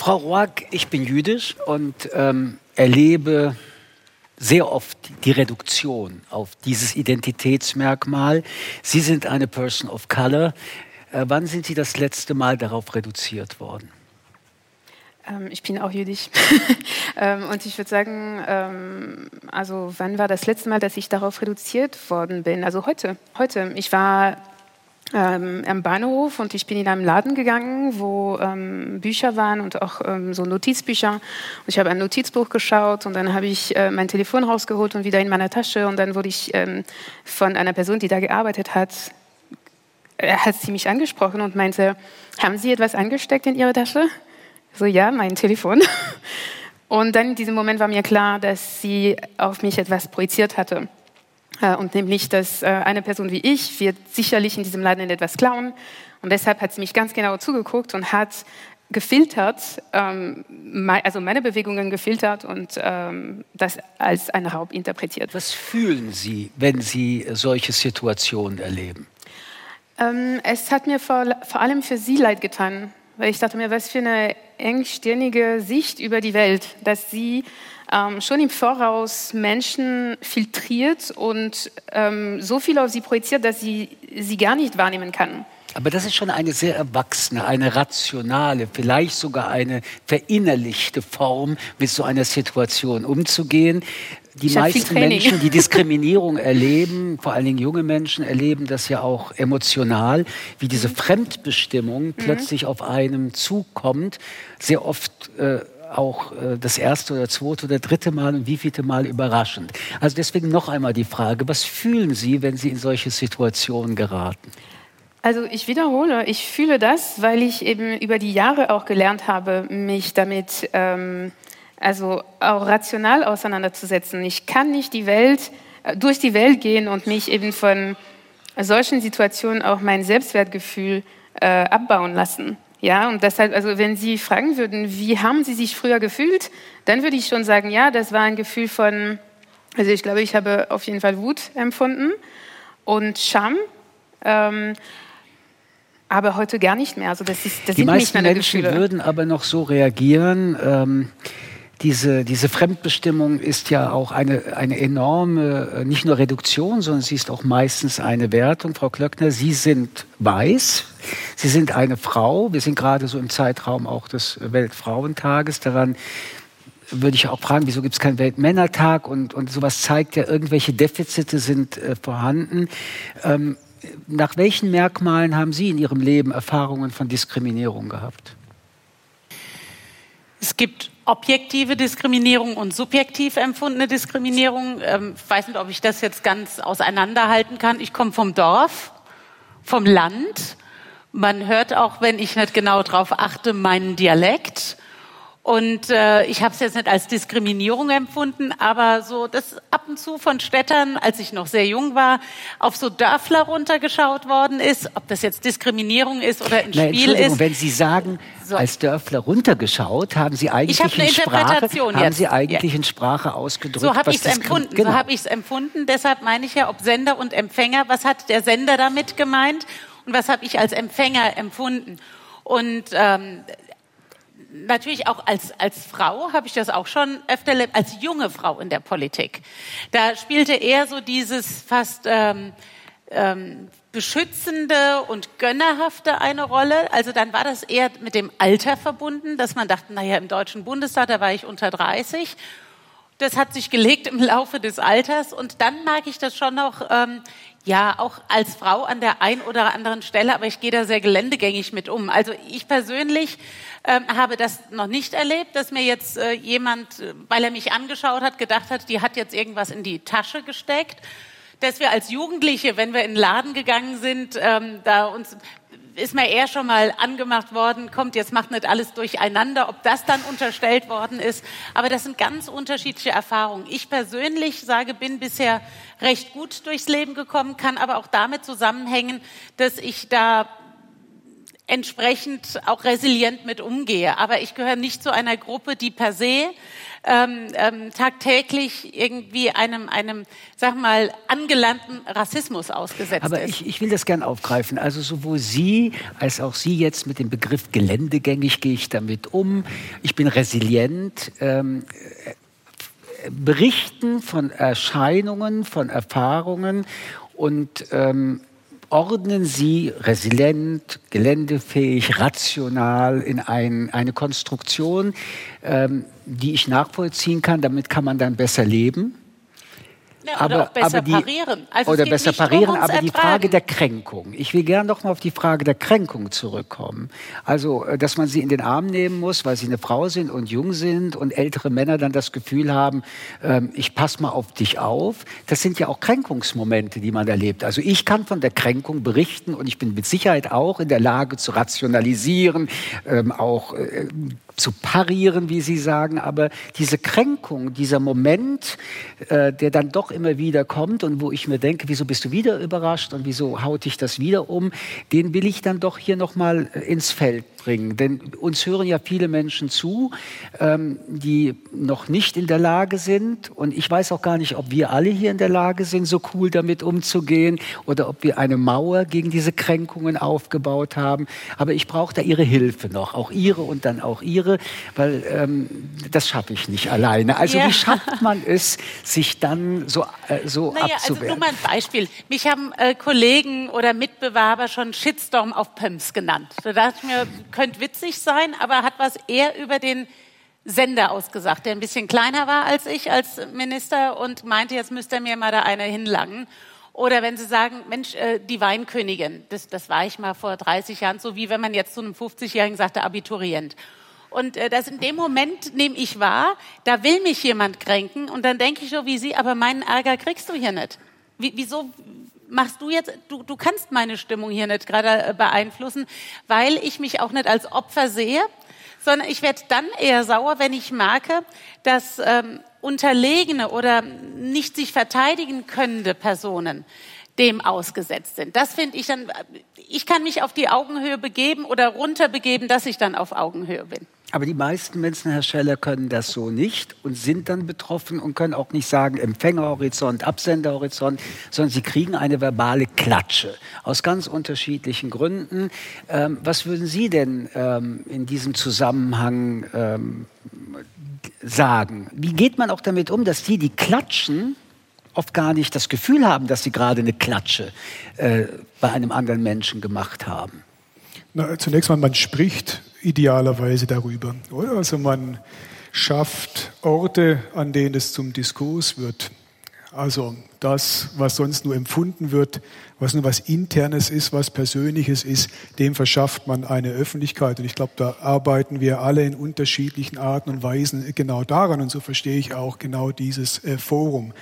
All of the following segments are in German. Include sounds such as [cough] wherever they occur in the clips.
Frau Roag, ich bin jüdisch und ähm, erlebe sehr oft die Reduktion auf dieses Identitätsmerkmal. Sie sind eine Person of Color. Äh, wann sind Sie das letzte Mal darauf reduziert worden? Ähm, ich bin auch jüdisch. [laughs] ähm, und ich würde sagen, ähm, also wann war das letzte Mal, dass ich darauf reduziert worden bin? Also heute. Heute. Ich war ähm, am Bahnhof und ich bin in einen Laden gegangen, wo ähm, Bücher waren und auch ähm, so Notizbücher. Und ich habe ein Notizbuch geschaut und dann habe ich äh, mein Telefon rausgeholt und wieder in meiner Tasche und dann wurde ich ähm, von einer Person, die da gearbeitet hat, äh, hat sie mich angesprochen und meinte, haben Sie etwas angesteckt in Ihre Tasche? So, ja, mein Telefon. [laughs] Und dann in diesem Moment war mir klar, dass sie auf mich etwas projiziert hatte. Äh, und nämlich, dass äh, eine Person wie ich wird sicherlich in diesem Laden etwas klauen. Und deshalb hat sie mich ganz genau zugeguckt und hat gefiltert, ähm, also meine Bewegungen gefiltert und ähm, das als einen Raub interpretiert. Was fühlen Sie, wenn Sie solche Situationen erleben? Ähm, es hat mir vor, vor allem für Sie leid getan, weil ich dachte mir, was für eine engstirnige Sicht über die Welt, dass sie ähm, schon im Voraus Menschen filtriert und ähm, so viel auf sie projiziert, dass sie sie gar nicht wahrnehmen kann. Aber das ist schon eine sehr erwachsene, eine rationale, vielleicht sogar eine verinnerlichte Form, mit so einer Situation umzugehen. Die ich meisten Menschen, die [laughs] Diskriminierung erleben, vor allen Dingen junge Menschen, erleben das ja auch emotional, wie diese mhm. Fremdbestimmung mhm. plötzlich auf einem zukommt. Sehr oft äh, auch äh, das erste oder zweite oder dritte Mal und wievielte Mal überraschend. Also deswegen noch einmal die Frage, was fühlen Sie, wenn Sie in solche Situationen geraten? Also ich wiederhole, ich fühle das, weil ich eben über die Jahre auch gelernt habe, mich damit ähm, also auch rational auseinanderzusetzen. Ich kann nicht die Welt äh, durch die Welt gehen und mich eben von solchen Situationen auch mein Selbstwertgefühl äh, abbauen lassen. Ja, und deshalb, also wenn Sie fragen würden, wie haben Sie sich früher gefühlt, dann würde ich schon sagen, ja, das war ein Gefühl von, also ich glaube, ich habe auf jeden Fall Wut empfunden und Scham. Ähm, aber heute gar nicht mehr. Also das, ist, das Die sind meisten Menschen Gefühle. würden aber noch so reagieren. Ähm, diese, diese Fremdbestimmung ist ja auch eine, eine enorme, äh, nicht nur Reduktion, sondern sie ist auch meistens eine Wertung. Frau Klöckner, Sie sind weiß, Sie sind eine Frau. Wir sind gerade so im Zeitraum auch des Weltfrauentages. Daran würde ich auch fragen, wieso gibt es keinen Weltmännertag? Und, und sowas zeigt ja, irgendwelche Defizite sind äh, vorhanden. Ähm, nach welchen Merkmalen haben Sie in Ihrem Leben Erfahrungen von Diskriminierung gehabt? Es gibt objektive Diskriminierung und subjektiv empfundene Diskriminierung. Ähm, ich weiß nicht, ob ich das jetzt ganz auseinanderhalten kann. Ich komme vom Dorf, vom Land. Man hört auch, wenn ich nicht genau darauf achte, meinen Dialekt. Und äh, ich habe es jetzt nicht als Diskriminierung empfunden, aber so das ab und zu von Städtern, als ich noch sehr jung war, auf so Dörfler runtergeschaut worden ist, ob das jetzt Diskriminierung ist oder ein Na, Spiel ist. Wenn Sie sagen, so. als Dörfler runtergeschaut, haben Sie eigentlich ich hab in Sprache, haben Sie eigentlich ja. in Sprache ausgedrückt. So habe ich es empfunden. Genau. So habe ich es empfunden. Deshalb meine ich ja, ob Sender und Empfänger, was hat der Sender damit gemeint und was habe ich als Empfänger empfunden? Und ähm, natürlich auch als, als Frau habe ich das auch schon öfter erlebt, als junge Frau in der Politik. Da spielte eher so dieses fast ähm, ähm, beschützende und gönnerhafte eine Rolle. Also dann war das eher mit dem Alter verbunden, dass man dachte, naja, im Deutschen Bundestag, da war ich unter 30. Das hat sich gelegt im Laufe des Alters und dann mag ich das schon noch, ähm, ja, auch als Frau an der ein oder anderen Stelle, aber ich gehe da sehr geländegängig mit um. Also ich persönlich ähm, habe das noch nicht erlebt, dass mir jetzt äh, jemand, äh, weil er mich angeschaut hat, gedacht hat, die hat jetzt irgendwas in die Tasche gesteckt. Dass wir als Jugendliche, wenn wir in den Laden gegangen sind, ähm, da uns ist mir eher schon mal angemacht worden, kommt, jetzt macht nicht alles durcheinander, ob das dann unterstellt worden ist. Aber das sind ganz unterschiedliche Erfahrungen. Ich persönlich sage, bin bisher recht gut durchs Leben gekommen, kann aber auch damit zusammenhängen, dass ich da entsprechend auch resilient mit umgehe. Aber ich gehöre nicht zu einer Gruppe, die per se ähm, ähm, tagtäglich irgendwie einem, einem, sag mal, angelernten Rassismus ausgesetzt Aber ist. ich, ich will das gern aufgreifen. Also sowohl Sie als auch Sie jetzt mit dem Begriff geländegängig gehe ich damit um. Ich bin resilient. Ähm, äh, berichten von Erscheinungen, von Erfahrungen und ähm, ordnen Sie resilient, geländefähig, rational in ein, eine Konstruktion, ähm, die ich nachvollziehen kann. Damit kann man dann besser leben. Ja, oder aber, auch besser aber die, parieren. Also oder besser parieren, aber die Frage der Kränkung. Ich will gerne noch mal auf die Frage der Kränkung zurückkommen. Also, äh, dass man sie in den Arm nehmen muss, weil sie eine Frau sind und jung sind und ältere Männer dann das Gefühl haben, ähm, ich passe mal auf dich auf. Das sind ja auch Kränkungsmomente, die man erlebt. Also ich kann von der Kränkung berichten und ich bin mit Sicherheit auch in der Lage zu rationalisieren, ähm, auch äh, zu parieren, wie Sie sagen, aber diese Kränkung, dieser Moment, äh, der dann doch immer wieder kommt und wo ich mir denke, wieso bist du wieder überrascht und wieso haut dich das wieder um, den will ich dann doch hier nochmal äh, ins Feld bringen. Denn uns hören ja viele Menschen zu, ähm, die noch nicht in der Lage sind. Und ich weiß auch gar nicht, ob wir alle hier in der Lage sind, so cool damit umzugehen oder ob wir eine Mauer gegen diese Kränkungen aufgebaut haben. Aber ich brauche da Ihre Hilfe noch, auch Ihre und dann auch Ihre, weil ähm, das schaffe ich nicht alleine. Also ja. wie schafft man es, sich dann so, äh, so naja, abzuwehren? Also nur mal ein Beispiel. Mich haben äh, Kollegen oder Mitbewerber schon Shitstorm auf Pumps genannt. Da dachte ich mir, könnte witzig sein, aber hat was eher über den Sender ausgesagt, der ein bisschen kleiner war als ich als Minister und meinte, jetzt müsste er mir mal da eine hinlangen. Oder wenn Sie sagen, Mensch, äh, die Weinkönigin, das, das war ich mal vor 30 Jahren, so wie wenn man jetzt zu einem 50-Jährigen sagt, der Abiturient. Und äh, das in dem Moment nehme ich wahr, da will mich jemand kränken und dann denke ich so wie Sie, aber meinen Ärger kriegst du hier nicht. Wie, wieso, machst du jetzt, du, du kannst meine Stimmung hier nicht gerade äh, beeinflussen, weil ich mich auch nicht als Opfer sehe, sondern ich werde dann eher sauer, wenn ich merke, dass ähm, unterlegene oder nicht sich verteidigen könnende Personen dem ausgesetzt sind. Das finde ich dann, ich kann mich auf die Augenhöhe begeben oder runterbegeben, dass ich dann auf Augenhöhe bin. Aber die meisten Menschen, Herr Scheller, können das so nicht und sind dann betroffen und können auch nicht sagen Empfängerhorizont, Absenderhorizont, sondern sie kriegen eine verbale Klatsche aus ganz unterschiedlichen Gründen. Ähm, was würden Sie denn ähm, in diesem Zusammenhang ähm, sagen? Wie geht man auch damit um, dass die, die klatschen, oft gar nicht das Gefühl haben, dass sie gerade eine Klatsche äh, bei einem anderen Menschen gemacht haben? Na, zunächst mal, man spricht idealerweise darüber. Oder? Also man schafft Orte, an denen es zum Diskurs wird. Also das, was sonst nur empfunden wird, was nur was Internes ist, was Persönliches ist, dem verschafft man eine Öffentlichkeit. Und ich glaube, da arbeiten wir alle in unterschiedlichen Arten und Weisen genau daran. Und so verstehe ich auch genau dieses äh, Forum.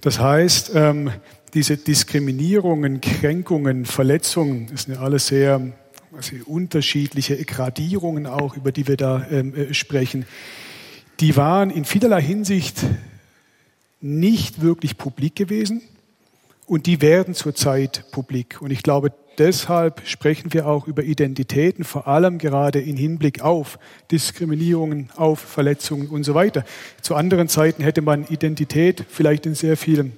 Das heißt, ähm, diese Diskriminierungen, Kränkungen, Verletzungen, das sind ja alles sehr also unterschiedliche Gradierungen auch, über die wir da ähm, äh, sprechen, die waren in vielerlei Hinsicht nicht wirklich publik gewesen und die werden zurzeit publik. Und ich glaube, deshalb sprechen wir auch über Identitäten, vor allem gerade in Hinblick auf Diskriminierungen, auf Verletzungen und so weiter. Zu anderen Zeiten hätte man Identität vielleicht in sehr vielen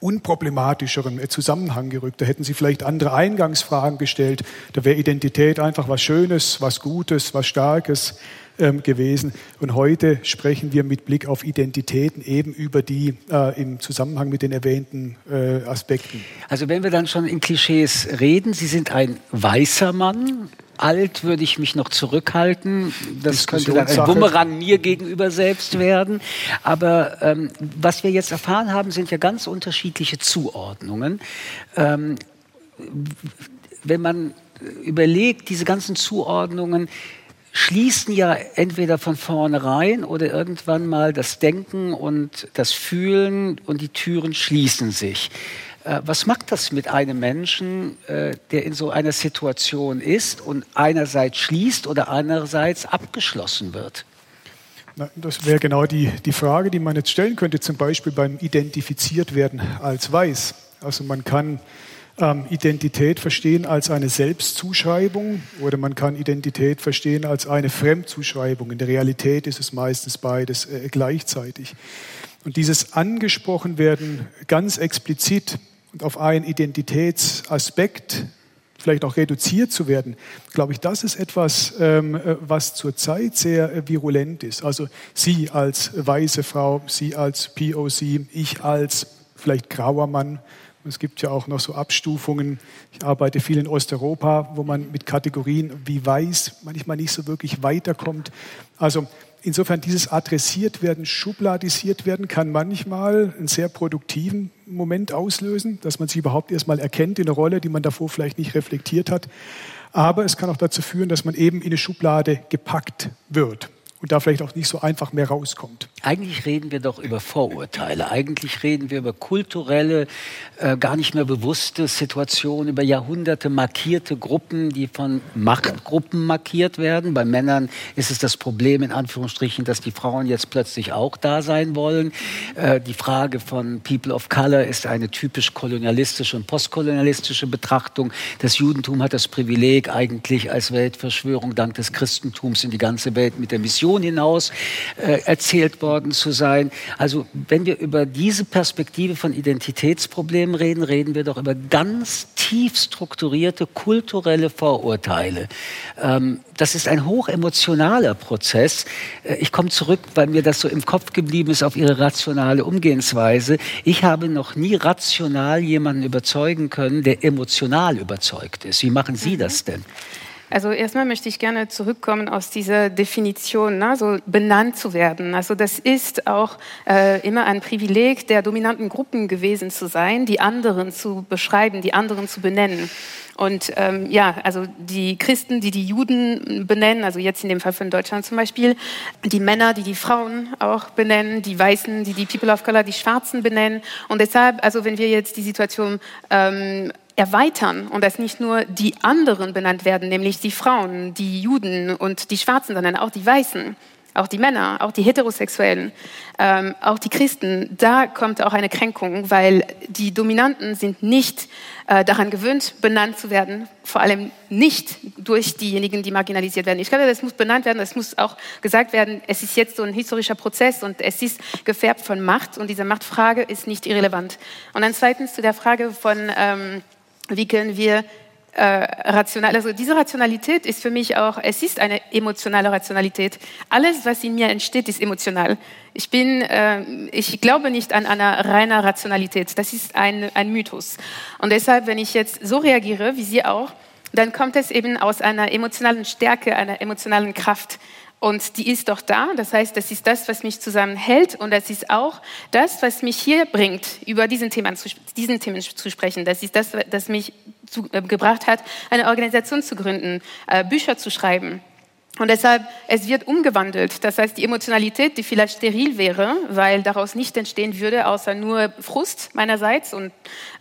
unproblematischeren Zusammenhang gerückt. Da hätten Sie vielleicht andere Eingangsfragen gestellt. Da wäre Identität einfach was Schönes, was Gutes, was Starkes ähm, gewesen. Und heute sprechen wir mit Blick auf Identitäten eben über die äh, im Zusammenhang mit den erwähnten äh, Aspekten. Also wenn wir dann schon in Klischees reden, Sie sind ein weißer Mann, alt würde ich mich noch zurückhalten. Das könnte dann ein Bumerang mir gegenüber selbst werden. Aber ähm, was wir jetzt erfahren haben, sind ja ganz unterschiedliche Zuordnungen. Ähm, wenn man überlegt, diese ganzen Zuordnungen schließen ja entweder von vornherein oder irgendwann mal das Denken und das Fühlen und die Türen schließen sich. Äh, was macht das mit einem Menschen, äh, der in so einer Situation ist und einerseits schließt oder andererseits abgeschlossen wird? Das wäre genau die, die Frage, die man jetzt stellen könnte, zum Beispiel beim Identifiziert werden als weiß. Also man kann ähm, Identität verstehen als eine Selbstzuschreibung oder man kann Identität verstehen als eine Fremdzuschreibung. In der Realität ist es meistens beides äh, gleichzeitig. Und dieses angesprochen werden ganz explizit und auf einen Identitätsaspekt vielleicht auch reduziert zu werden, glaube ich, das ist etwas, ähm, äh, was zurzeit sehr virulent ist. Also Sie als weiße Frau, Sie als POC, ich als vielleicht grauer Mann, es gibt ja auch noch so Abstufungen. Ich arbeite viel in Osteuropa, wo man mit Kategorien wie weiß manchmal nicht so wirklich weiterkommt. Also insofern dieses adressiert werden, schubladisiert werden, kann manchmal einen sehr produktiven Moment auslösen, dass man sich überhaupt erstmal erkennt in eine Rolle, die man davor vielleicht nicht reflektiert hat. Aber es kann auch dazu führen, dass man eben in eine Schublade gepackt wird und da vielleicht auch nicht so einfach mehr rauskommt. Eigentlich reden wir doch über Vorurteile. Eigentlich reden wir über kulturelle, äh, gar nicht mehr bewusste Situationen, über Jahrhunderte markierte Gruppen, die von Machtgruppen markiert werden. Bei Männern ist es das Problem in Anführungsstrichen, dass die Frauen jetzt plötzlich auch da sein wollen. Äh, die Frage von People of Color ist eine typisch kolonialistische und postkolonialistische Betrachtung. Das Judentum hat das Privileg, eigentlich als Weltverschwörung dank des Christentums in die ganze Welt mit der Mission Religion hinaus äh, erzählt worden zu sein. Also wenn wir über diese Perspektive von Identitätsproblemen reden, reden wir doch über ganz tief strukturierte kulturelle Vorurteile. Ähm, das ist ein hochemotionaler Prozess. Äh, ich komme zurück, weil mir das so im Kopf geblieben ist auf Ihre rationale Umgehensweise. Ich habe noch nie rational jemanden überzeugen können, der emotional überzeugt ist. Wie machen Sie mhm. das denn? Also erstmal möchte ich gerne zurückkommen aus dieser Definition, ne, so benannt zu werden. Also das ist auch äh, immer ein Privileg der dominanten Gruppen gewesen zu sein, die anderen zu beschreiben, die anderen zu benennen. Und ähm, ja, also die Christen, die die Juden benennen, also jetzt in dem Fall von Deutschland zum Beispiel, die Männer, die die Frauen auch benennen, die Weißen, die die People of Color, die Schwarzen benennen. Und deshalb, also wenn wir jetzt die Situation ähm, erweitern und dass nicht nur die anderen benannt werden, nämlich die Frauen, die Juden und die Schwarzen, sondern auch die Weißen, auch die Männer, auch die Heterosexuellen, ähm, auch die Christen, da kommt auch eine Kränkung, weil die Dominanten sind nicht äh, daran gewöhnt, benannt zu werden, vor allem nicht durch diejenigen, die marginalisiert werden. Ich glaube, das muss benannt werden, es muss auch gesagt werden, es ist jetzt so ein historischer Prozess und es ist gefärbt von Macht und diese Machtfrage ist nicht irrelevant. Und dann zweitens zu der Frage von... Ähm, wie können wir äh, rational, also diese Rationalität ist für mich auch, es ist eine emotionale Rationalität. Alles, was in mir entsteht, ist emotional. Ich bin, äh, ich glaube nicht an eine reine Rationalität. Das ist ein, ein Mythos. Und deshalb, wenn ich jetzt so reagiere, wie Sie auch, dann kommt es eben aus einer emotionalen Stärke, einer emotionalen Kraft. Und die ist doch da. Das heißt, das ist das, was mich zusammenhält. Und das ist auch das, was mich hier bringt, über diesen Themen zu, diesen Themen zu sprechen. Das ist das, was mich zu, äh, gebracht hat, eine Organisation zu gründen, äh, Bücher zu schreiben. Und deshalb, es wird umgewandelt. Das heißt, die Emotionalität, die vielleicht steril wäre, weil daraus nicht entstehen würde, außer nur Frust meinerseits und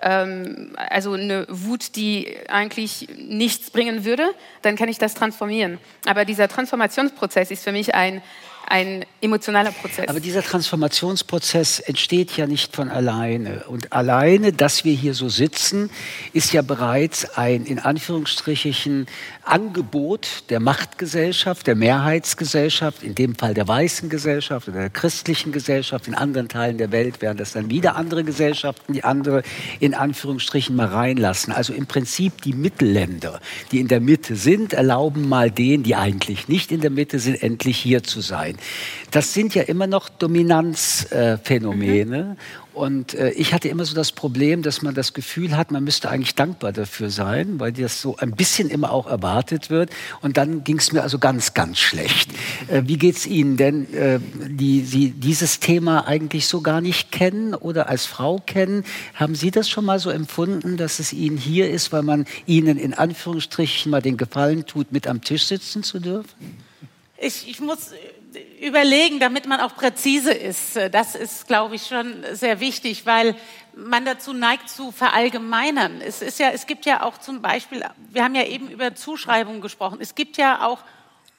ähm, also eine Wut, die eigentlich nichts bringen würde, dann kann ich das transformieren. Aber dieser Transformationsprozess ist für mich ein ein emotionaler Prozess. Aber dieser Transformationsprozess entsteht ja nicht von alleine. Und alleine, dass wir hier so sitzen, ist ja bereits ein in Anführungsstrichen Angebot der Machtgesellschaft, der Mehrheitsgesellschaft, in dem Fall der weißen Gesellschaft oder der christlichen Gesellschaft. In anderen Teilen der Welt wären das dann wieder andere Gesellschaften, die andere in Anführungsstrichen mal reinlassen. Also im Prinzip die Mittelländer, die in der Mitte sind, erlauben mal denen, die eigentlich nicht in der Mitte sind, endlich hier zu sein. Das sind ja immer noch Dominanzphänomene. Mhm. Und äh, ich hatte immer so das Problem, dass man das Gefühl hat, man müsste eigentlich dankbar dafür sein, weil das so ein bisschen immer auch erwartet wird. Und dann ging es mir also ganz, ganz schlecht. Äh, wie geht es Ihnen denn, äh, die Sie dieses Thema eigentlich so gar nicht kennen oder als Frau kennen? Haben Sie das schon mal so empfunden, dass es Ihnen hier ist, weil man Ihnen in Anführungsstrichen mal den Gefallen tut, mit am Tisch sitzen zu dürfen? Ich, ich muss überlegen, damit man auch präzise ist. Das ist, glaube ich, schon sehr wichtig, weil man dazu neigt zu verallgemeinern. Es ist ja, es gibt ja auch zum Beispiel, wir haben ja eben über Zuschreibungen gesprochen. Es gibt ja auch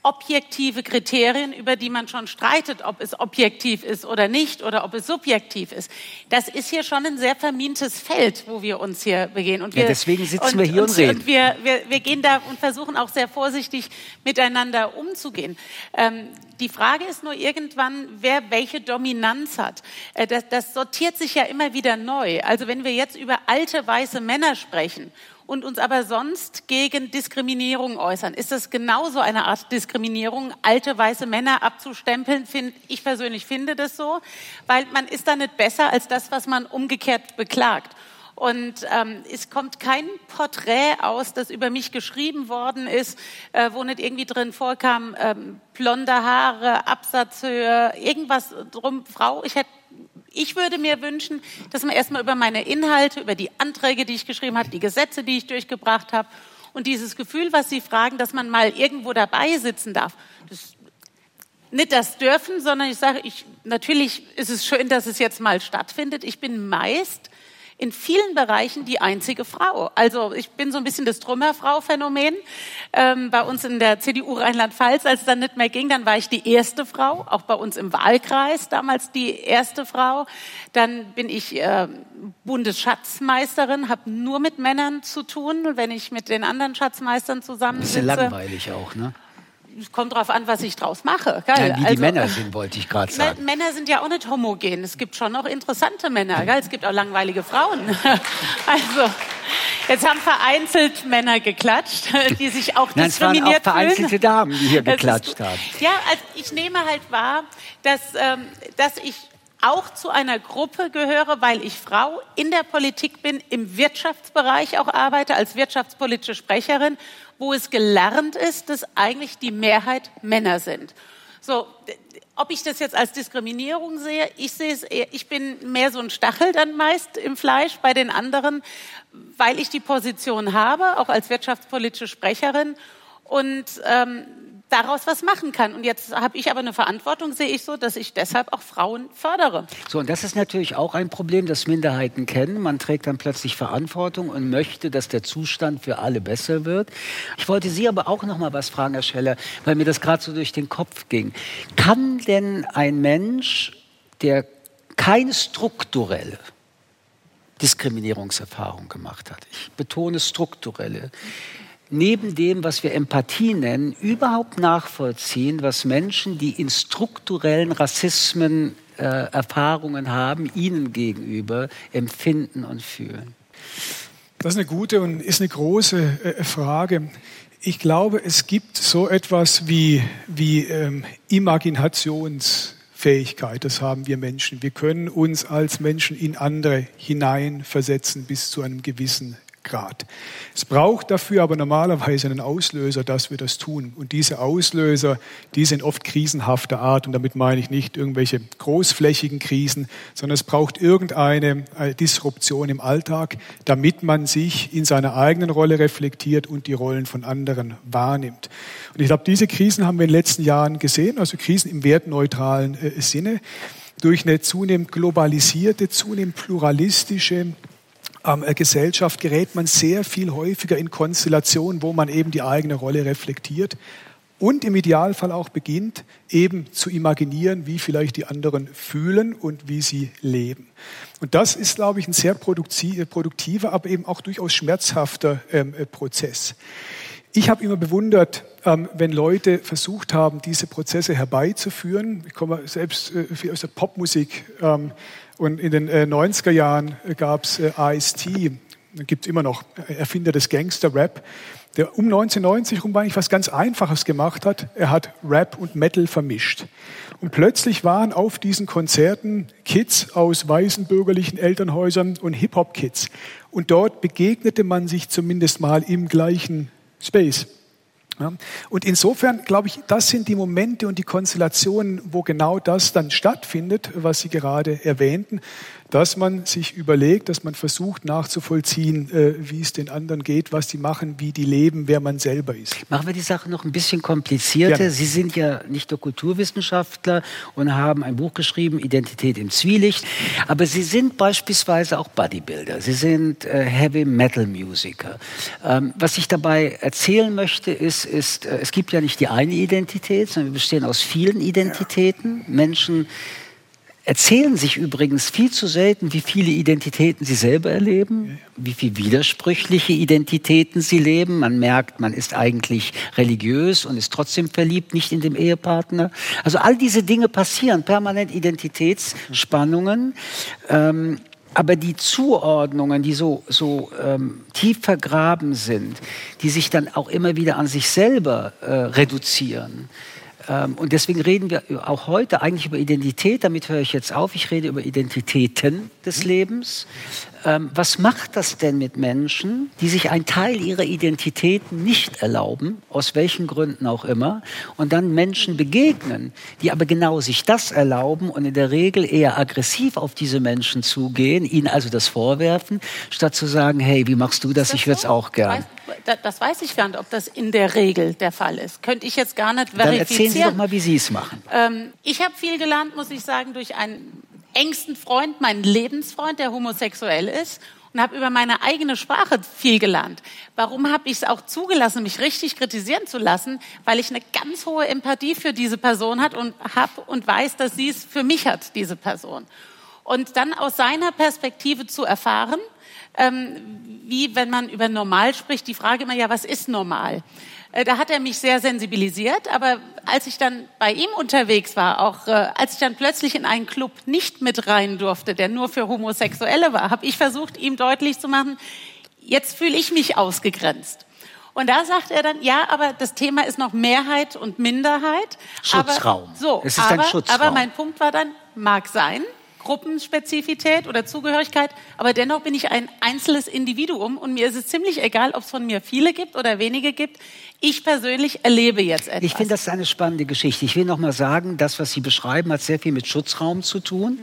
objektive Kriterien, über die man schon streitet, ob es objektiv ist oder nicht oder ob es subjektiv ist. Das ist hier schon ein sehr vermintes Feld, wo wir uns hier begehen. Und wir, ja, deswegen sitzen und, wir hier und, und reden. Und wir, wir, wir gehen da und versuchen auch sehr vorsichtig miteinander umzugehen. Ähm, die Frage ist nur irgendwann, wer welche Dominanz hat. Äh, das, das sortiert sich ja immer wieder neu. Also wenn wir jetzt über alte weiße Männer sprechen und uns aber sonst gegen Diskriminierung äußern. Ist das genauso eine Art Diskriminierung, alte weiße Männer abzustempeln? Find, ich persönlich finde das so, weil man ist da nicht besser als das, was man umgekehrt beklagt. Und ähm, es kommt kein Porträt aus, das über mich geschrieben worden ist, äh, wo nicht irgendwie drin vorkam, ähm, blonde Haare, Absatzhöhe, irgendwas drum. Frau, ich hätte ich würde mir wünschen, dass man erstmal über meine Inhalte, über die Anträge, die ich geschrieben habe, die Gesetze, die ich durchgebracht habe und dieses Gefühl, was Sie fragen, dass man mal irgendwo dabei sitzen darf. Das, nicht das dürfen, sondern ich sage, ich, natürlich ist es schön, dass es jetzt mal stattfindet. Ich bin meist in vielen Bereichen die einzige Frau. Also ich bin so ein bisschen das Trümmerfrau-Phänomen. Ähm, bei uns in der CDU Rheinland-Pfalz, als es dann nicht mehr ging, dann war ich die erste Frau, auch bei uns im Wahlkreis damals die erste Frau. Dann bin ich äh, Bundesschatzmeisterin, habe nur mit Männern zu tun, wenn ich mit den anderen Schatzmeistern zusammensitze. Das ist ja langweilig auch, ne? Es kommt darauf an, was ich draus mache. Geil. Nein, wie also, die Männer sind, wollte ich gerade sagen. Männer sind ja auch nicht homogen. Es gibt schon noch interessante Männer. Geil. Es gibt auch langweilige Frauen. [laughs] also, jetzt haben vereinzelt Männer geklatscht, [laughs] die sich auch Nein, diskriminiert es waren auch vereinzelte fühlen. Damen, die hier geklatscht haben. Ja, also ich nehme halt wahr, dass, ähm, dass ich auch zu einer Gruppe gehöre, weil ich Frau in der Politik bin, im Wirtschaftsbereich auch arbeite, als wirtschaftspolitische Sprecherin wo es gelernt ist, dass eigentlich die Mehrheit Männer sind. So, ob ich das jetzt als Diskriminierung sehe, ich sehe es eher, ich bin mehr so ein Stachel dann meist im Fleisch bei den anderen, weil ich die Position habe, auch als wirtschaftspolitische Sprecherin und ähm, daraus was machen kann. Und jetzt habe ich aber eine Verantwortung, sehe ich so, dass ich deshalb auch Frauen fördere. So, und das ist natürlich auch ein Problem, das Minderheiten kennen. Man trägt dann plötzlich Verantwortung und möchte, dass der Zustand für alle besser wird. Ich wollte Sie aber auch noch mal was fragen, Herr Scheller, weil mir das gerade so durch den Kopf ging. Kann denn ein Mensch, der keine strukturelle Diskriminierungserfahrung gemacht hat, ich betone strukturelle, neben dem, was wir Empathie nennen, überhaupt nachvollziehen, was Menschen, die in strukturellen Rassismen äh, Erfahrungen haben, ihnen gegenüber empfinden und fühlen? Das ist eine gute und ist eine große äh, Frage. Ich glaube, es gibt so etwas wie, wie ähm, Imaginationsfähigkeit. Das haben wir Menschen. Wir können uns als Menschen in andere hineinversetzen bis zu einem gewissen Grad. Es braucht dafür aber normalerweise einen Auslöser, dass wir das tun. Und diese Auslöser, die sind oft krisenhafter Art. Und damit meine ich nicht irgendwelche großflächigen Krisen, sondern es braucht irgendeine äh, Disruption im Alltag, damit man sich in seiner eigenen Rolle reflektiert und die Rollen von anderen wahrnimmt. Und ich glaube, diese Krisen haben wir in den letzten Jahren gesehen, also Krisen im wertneutralen äh, Sinne durch eine zunehmend globalisierte, zunehmend pluralistische, ähm, Gesellschaft gerät man sehr viel häufiger in Konstellationen, wo man eben die eigene Rolle reflektiert und im Idealfall auch beginnt, eben zu imaginieren, wie vielleicht die anderen fühlen und wie sie leben. Und das ist, glaube ich, ein sehr produktiver, aber eben auch durchaus schmerzhafter ähm, äh, Prozess. Ich habe immer bewundert, ähm, wenn Leute versucht haben, diese Prozesse herbeizuführen. Ich komme selbst äh, aus der Popmusik. Ähm, und in den äh, 90er Jahren gab es äh, Ice-T, gibt es immer noch, äh, Erfinder des Gangster-Rap, der um 1990 rum eigentlich was ganz Einfaches gemacht hat. Er hat Rap und Metal vermischt. Und plötzlich waren auf diesen Konzerten Kids aus weißen bürgerlichen Elternhäusern und Hip-Hop-Kids. Und dort begegnete man sich zumindest mal im gleichen Space. Und insofern glaube ich, das sind die Momente und die Konstellationen, wo genau das dann stattfindet, was Sie gerade erwähnten. Dass man sich überlegt, dass man versucht nachzuvollziehen, äh, wie es den anderen geht, was die machen, wie die leben, wer man selber ist. Machen wir die Sache noch ein bisschen komplizierter. Gerne. Sie sind ja nicht nur Kulturwissenschaftler und haben ein Buch geschrieben, Identität im Zwielicht, aber Sie sind beispielsweise auch Bodybuilder. Sie sind äh, Heavy Metal Musiker. Ähm, was ich dabei erzählen möchte, ist, ist äh, es gibt ja nicht die eine Identität, sondern wir bestehen aus vielen Identitäten. Menschen erzählen sich übrigens viel zu selten, wie viele Identitäten sie selber erleben, wie viele widersprüchliche Identitäten sie leben. Man merkt, man ist eigentlich religiös und ist trotzdem verliebt, nicht in dem Ehepartner. Also all diese Dinge passieren, permanent Identitätsspannungen. Ähm, aber die Zuordnungen, die so, so ähm, tief vergraben sind, die sich dann auch immer wieder an sich selber äh, reduzieren, und deswegen reden wir auch heute eigentlich über Identität. Damit höre ich jetzt auf. Ich rede über Identitäten des Lebens. Ähm, was macht das denn mit Menschen, die sich einen Teil ihrer Identitäten nicht erlauben, aus welchen Gründen auch immer, und dann Menschen begegnen, die aber genau sich das erlauben und in der Regel eher aggressiv auf diese Menschen zugehen, ihnen also das vorwerfen, statt zu sagen, hey, wie machst du das? das ich würde es auch gern. Das, das weiß ich gar nicht, ob das in der Regel der Fall ist. Könnte ich jetzt gar nicht verifizieren. Dann erzählen Sie doch mal, wie Sie es machen. Ähm, ich habe viel gelernt, muss ich sagen, durch einen engsten Freund, meinen Lebensfreund, der homosexuell ist und habe über meine eigene Sprache viel gelernt. Warum habe ich es auch zugelassen, mich richtig kritisieren zu lassen? Weil ich eine ganz hohe Empathie für diese Person hat und habe und weiß, dass sie es für mich hat, diese Person. Und dann aus seiner Perspektive zu erfahren, ähm, wie wenn man über normal spricht, die Frage immer, ja, was ist normal? Äh, da hat er mich sehr sensibilisiert, aber als ich dann bei ihm unterwegs war, auch äh, als ich dann plötzlich in einen Club nicht mit rein durfte, der nur für Homosexuelle war, habe ich versucht, ihm deutlich zu machen, jetzt fühle ich mich ausgegrenzt. Und da sagt er dann, ja, aber das Thema ist noch Mehrheit und Minderheit. Schutzraum. Aber, so, es ist aber, ein Schutzraum. aber mein Punkt war dann, mag sein, Gruppenspezifität oder Zugehörigkeit, aber dennoch bin ich ein einzelnes Individuum und mir ist es ziemlich egal, ob es von mir viele gibt oder wenige gibt. Ich persönlich erlebe jetzt etwas. Ich finde das eine spannende Geschichte. Ich will noch mal sagen, das, was Sie beschreiben, hat sehr viel mit Schutzraum zu tun. Mhm.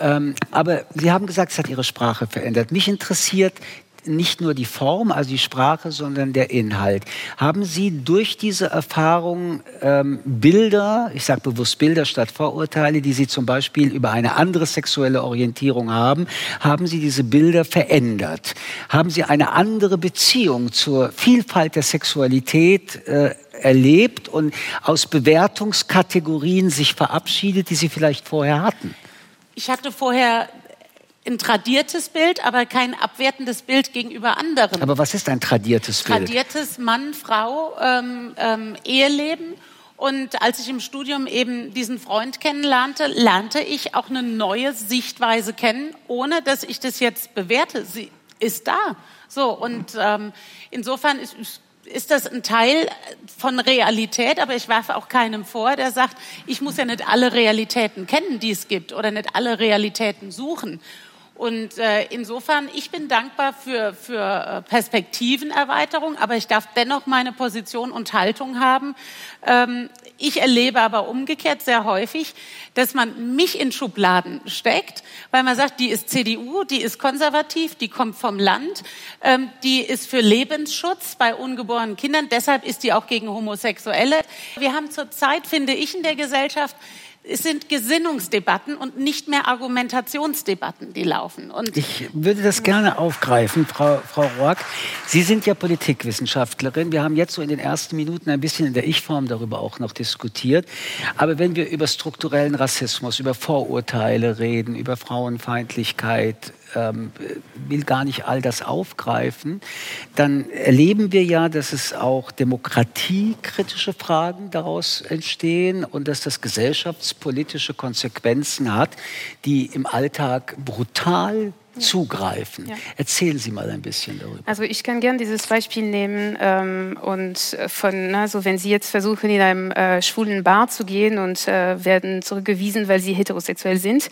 Ähm, aber Sie haben gesagt, es hat Ihre Sprache verändert. Mich interessiert nicht nur die Form, also die Sprache, sondern der Inhalt. Haben Sie durch diese Erfahrung ähm, Bilder, ich sage bewusst Bilder statt Vorurteile, die Sie zum Beispiel über eine andere sexuelle Orientierung haben, haben Sie diese Bilder verändert? Haben Sie eine andere Beziehung zur Vielfalt der Sexualität äh, erlebt und aus Bewertungskategorien sich verabschiedet, die Sie vielleicht vorher hatten? Ich hatte vorher ein tradiertes Bild, aber kein abwertendes Bild gegenüber anderen. Aber was ist ein tradiertes Bild? Tradiertes Mann, Frau, ähm, ähm, Eheleben. Und als ich im Studium eben diesen Freund kennenlernte, lernte ich auch eine neue Sichtweise kennen, ohne dass ich das jetzt bewerte. Sie ist da. So und ähm, insofern ist, ist das ein Teil von Realität, aber ich werfe auch keinem vor, der sagt, ich muss ja nicht alle Realitäten kennen, die es gibt, oder nicht alle Realitäten suchen. Und äh, insofern, ich bin dankbar für, für äh, Perspektivenerweiterung, aber ich darf dennoch meine Position und Haltung haben. Ähm, ich erlebe aber umgekehrt sehr häufig, dass man mich in Schubladen steckt, weil man sagt, die ist CDU, die ist konservativ, die kommt vom Land, ähm, die ist für Lebensschutz bei ungeborenen Kindern, deshalb ist die auch gegen Homosexuelle. Wir haben zurzeit, finde ich, in der Gesellschaft es sind Gesinnungsdebatten und nicht mehr Argumentationsdebatten, die laufen. Und ich würde das gerne aufgreifen, Frau, Frau Roack. Sie sind ja Politikwissenschaftlerin. Wir haben jetzt so in den ersten Minuten ein bisschen in der Ich-Form darüber auch noch diskutiert. Aber wenn wir über strukturellen Rassismus, über Vorurteile reden, über Frauenfeindlichkeit, ähm, will gar nicht all das aufgreifen, dann erleben wir ja, dass es auch demokratiekritische Fragen daraus entstehen und dass das gesellschaftspolitische Konsequenzen hat, die im Alltag brutal zugreifen. Ja. Erzählen Sie mal ein bisschen darüber. Also ich kann gerne dieses Beispiel nehmen ähm, und von, also wenn Sie jetzt versuchen, in einem äh, schwulen Bar zu gehen und äh, werden zurückgewiesen, weil Sie heterosexuell sind,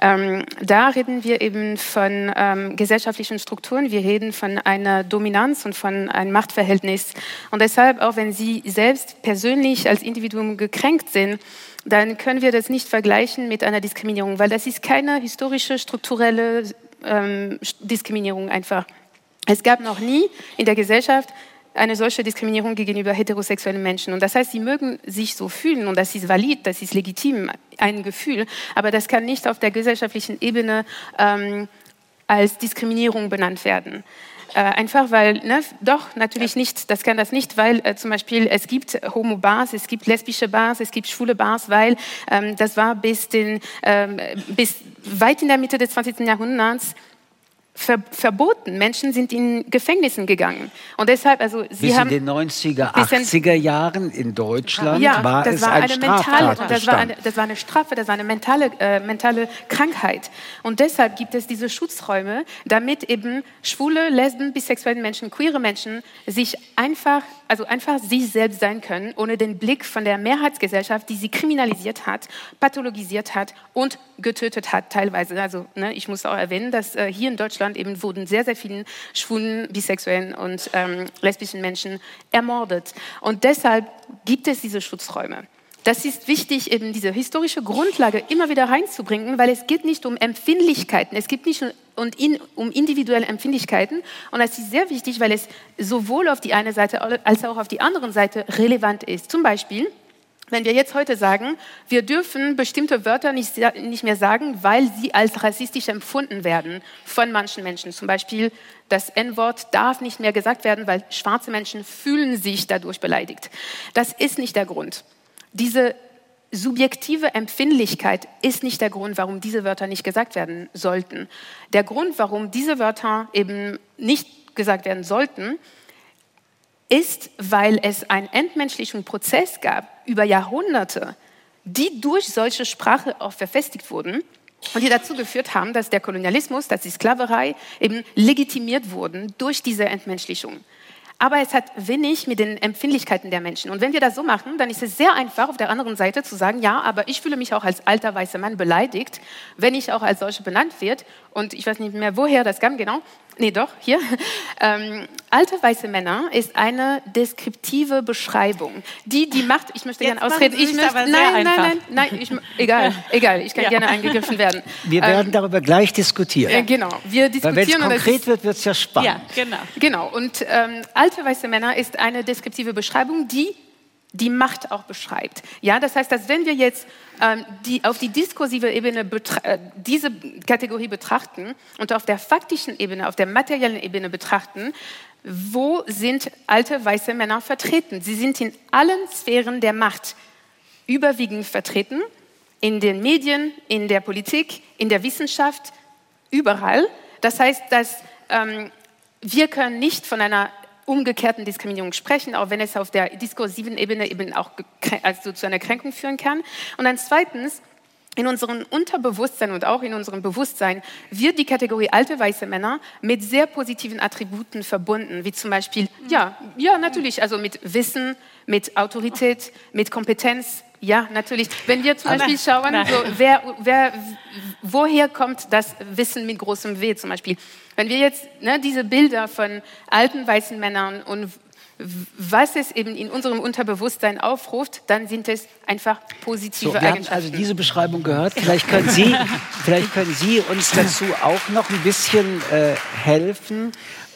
ähm, da reden wir eben von ähm, gesellschaftlichen Strukturen, wir reden von einer Dominanz und von einem Machtverhältnis. Und deshalb, auch wenn Sie selbst persönlich als Individuum gekränkt sind, dann können wir das nicht vergleichen mit einer Diskriminierung, weil das ist keine historische, strukturelle ähm, Diskriminierung einfach. Es gab noch nie in der Gesellschaft eine solche Diskriminierung gegenüber heterosexuellen Menschen. Und das heißt, sie mögen sich so fühlen und das ist valid, das ist legitim, ein Gefühl, aber das kann nicht auf der gesellschaftlichen Ebene ähm, als Diskriminierung benannt werden. Äh, einfach weil, ne, doch, natürlich nicht, das kann das nicht, weil äh, zum Beispiel es gibt Homo-Bars, es gibt lesbische Bars, es gibt schwule Bars, weil ähm, das war bis, den, ähm, bis weit in der Mitte des 20. Jahrhunderts ver verboten. Menschen sind in Gefängnissen gegangen. Und deshalb, also Sie Bis haben in den 90er, 80er Jahren in Deutschland ja, war das es war ein eine mentale, das war, eine, das war eine Strafe, das war eine mentale, äh, mentale Krankheit. Und deshalb gibt es diese Schutzräume, damit eben schwule, lesben, bisexuelle Menschen, queere Menschen sich einfach, also einfach sie selbst sein können, ohne den Blick von der Mehrheitsgesellschaft, die sie kriminalisiert hat, pathologisiert hat und getötet hat teilweise. Also ne, ich muss auch erwähnen, dass äh, hier in Deutschland eben wurden sehr, sehr vielen schwulen, bisexuellen und ähm, lesbischen Menschen ermordet. Und deshalb gibt es diese Schutzräume. Das ist wichtig, eben diese historische Grundlage immer wieder reinzubringen, weil es geht nicht um Empfindlichkeiten, es geht nicht um, um individuelle Empfindlichkeiten. Und das ist sehr wichtig, weil es sowohl auf die eine Seite als auch auf die andere Seite relevant ist. Zum Beispiel, wenn wir jetzt heute sagen, wir dürfen bestimmte Wörter nicht, nicht mehr sagen, weil sie als rassistisch empfunden werden von manchen Menschen. Zum Beispiel das N-Wort darf nicht mehr gesagt werden, weil schwarze Menschen fühlen sich dadurch beleidigt. Das ist nicht der Grund. Diese subjektive Empfindlichkeit ist nicht der Grund, warum diese Wörter nicht gesagt werden sollten. Der Grund, warum diese Wörter eben nicht gesagt werden sollten, ist, weil es einen entmenschlichen Prozess gab über Jahrhunderte, die durch solche Sprache auch verfestigt wurden und die dazu geführt haben, dass der Kolonialismus, dass die Sklaverei eben legitimiert wurden durch diese Entmenschlichung. Aber es hat wenig mit den Empfindlichkeiten der Menschen. Und wenn wir das so machen, dann ist es sehr einfach, auf der anderen Seite zu sagen, ja, aber ich fühle mich auch als alter weißer Mann beleidigt, wenn ich auch als solche benannt wird. Und ich weiß nicht mehr, woher das kam, genau. Nee, doch, hier. Ähm, alte weiße Männer ist eine deskriptive Beschreibung. Die, die macht, ich möchte Jetzt gerne ausreden. Ich möchte, nein, nein, einfach. nein, nein, ich, egal, [laughs] egal, ich kann Ja. gerne eingegriffen werden. Wir werden darüber gleich diskutieren. Äh, genau, wir Weil wenn es diskutieren konkret ist- wird, wird es ja spannend. Ja, genau. Genau, und ähm, alte weiße Männer ist eine deskriptive Beschreibung, die die Macht auch beschreibt. Ja, das heißt, dass wenn wir jetzt ähm, die, auf die diskursive Ebene äh, diese Kategorie betrachten und auf der faktischen Ebene, auf der materiellen Ebene betrachten, wo sind alte weiße Männer vertreten? Sie sind in allen Sphären der Macht überwiegend vertreten, in den Medien, in der Politik, in der Wissenschaft, überall. Das heißt, dass ähm, wir können nicht von einer umgekehrten Diskriminierung sprechen, auch wenn es auf der diskursiven Ebene eben auch also zu einer Kränkung führen kann. Und dann zweitens, in unserem Unterbewusstsein und auch in unserem Bewusstsein wird die Kategorie alte weiße Männer mit sehr positiven Attributen verbunden, wie zum Beispiel, ja, ja, natürlich, also mit Wissen, mit Autorität, mit Kompetenz, ja, natürlich. Wenn wir zum Beispiel schauen, Nein. so, wer, wer, woher kommt das Wissen mit großem W zum Beispiel? Wenn wir jetzt ne, diese Bilder von alten weißen Männern und was es eben in unserem Unterbewusstsein aufruft, dann sind es einfach positive So, wir haben Eigenschaften. also diese Beschreibung gehört. Vielleicht können Sie, [laughs] vielleicht können Sie uns dazu auch noch ein bisschen äh, helfen.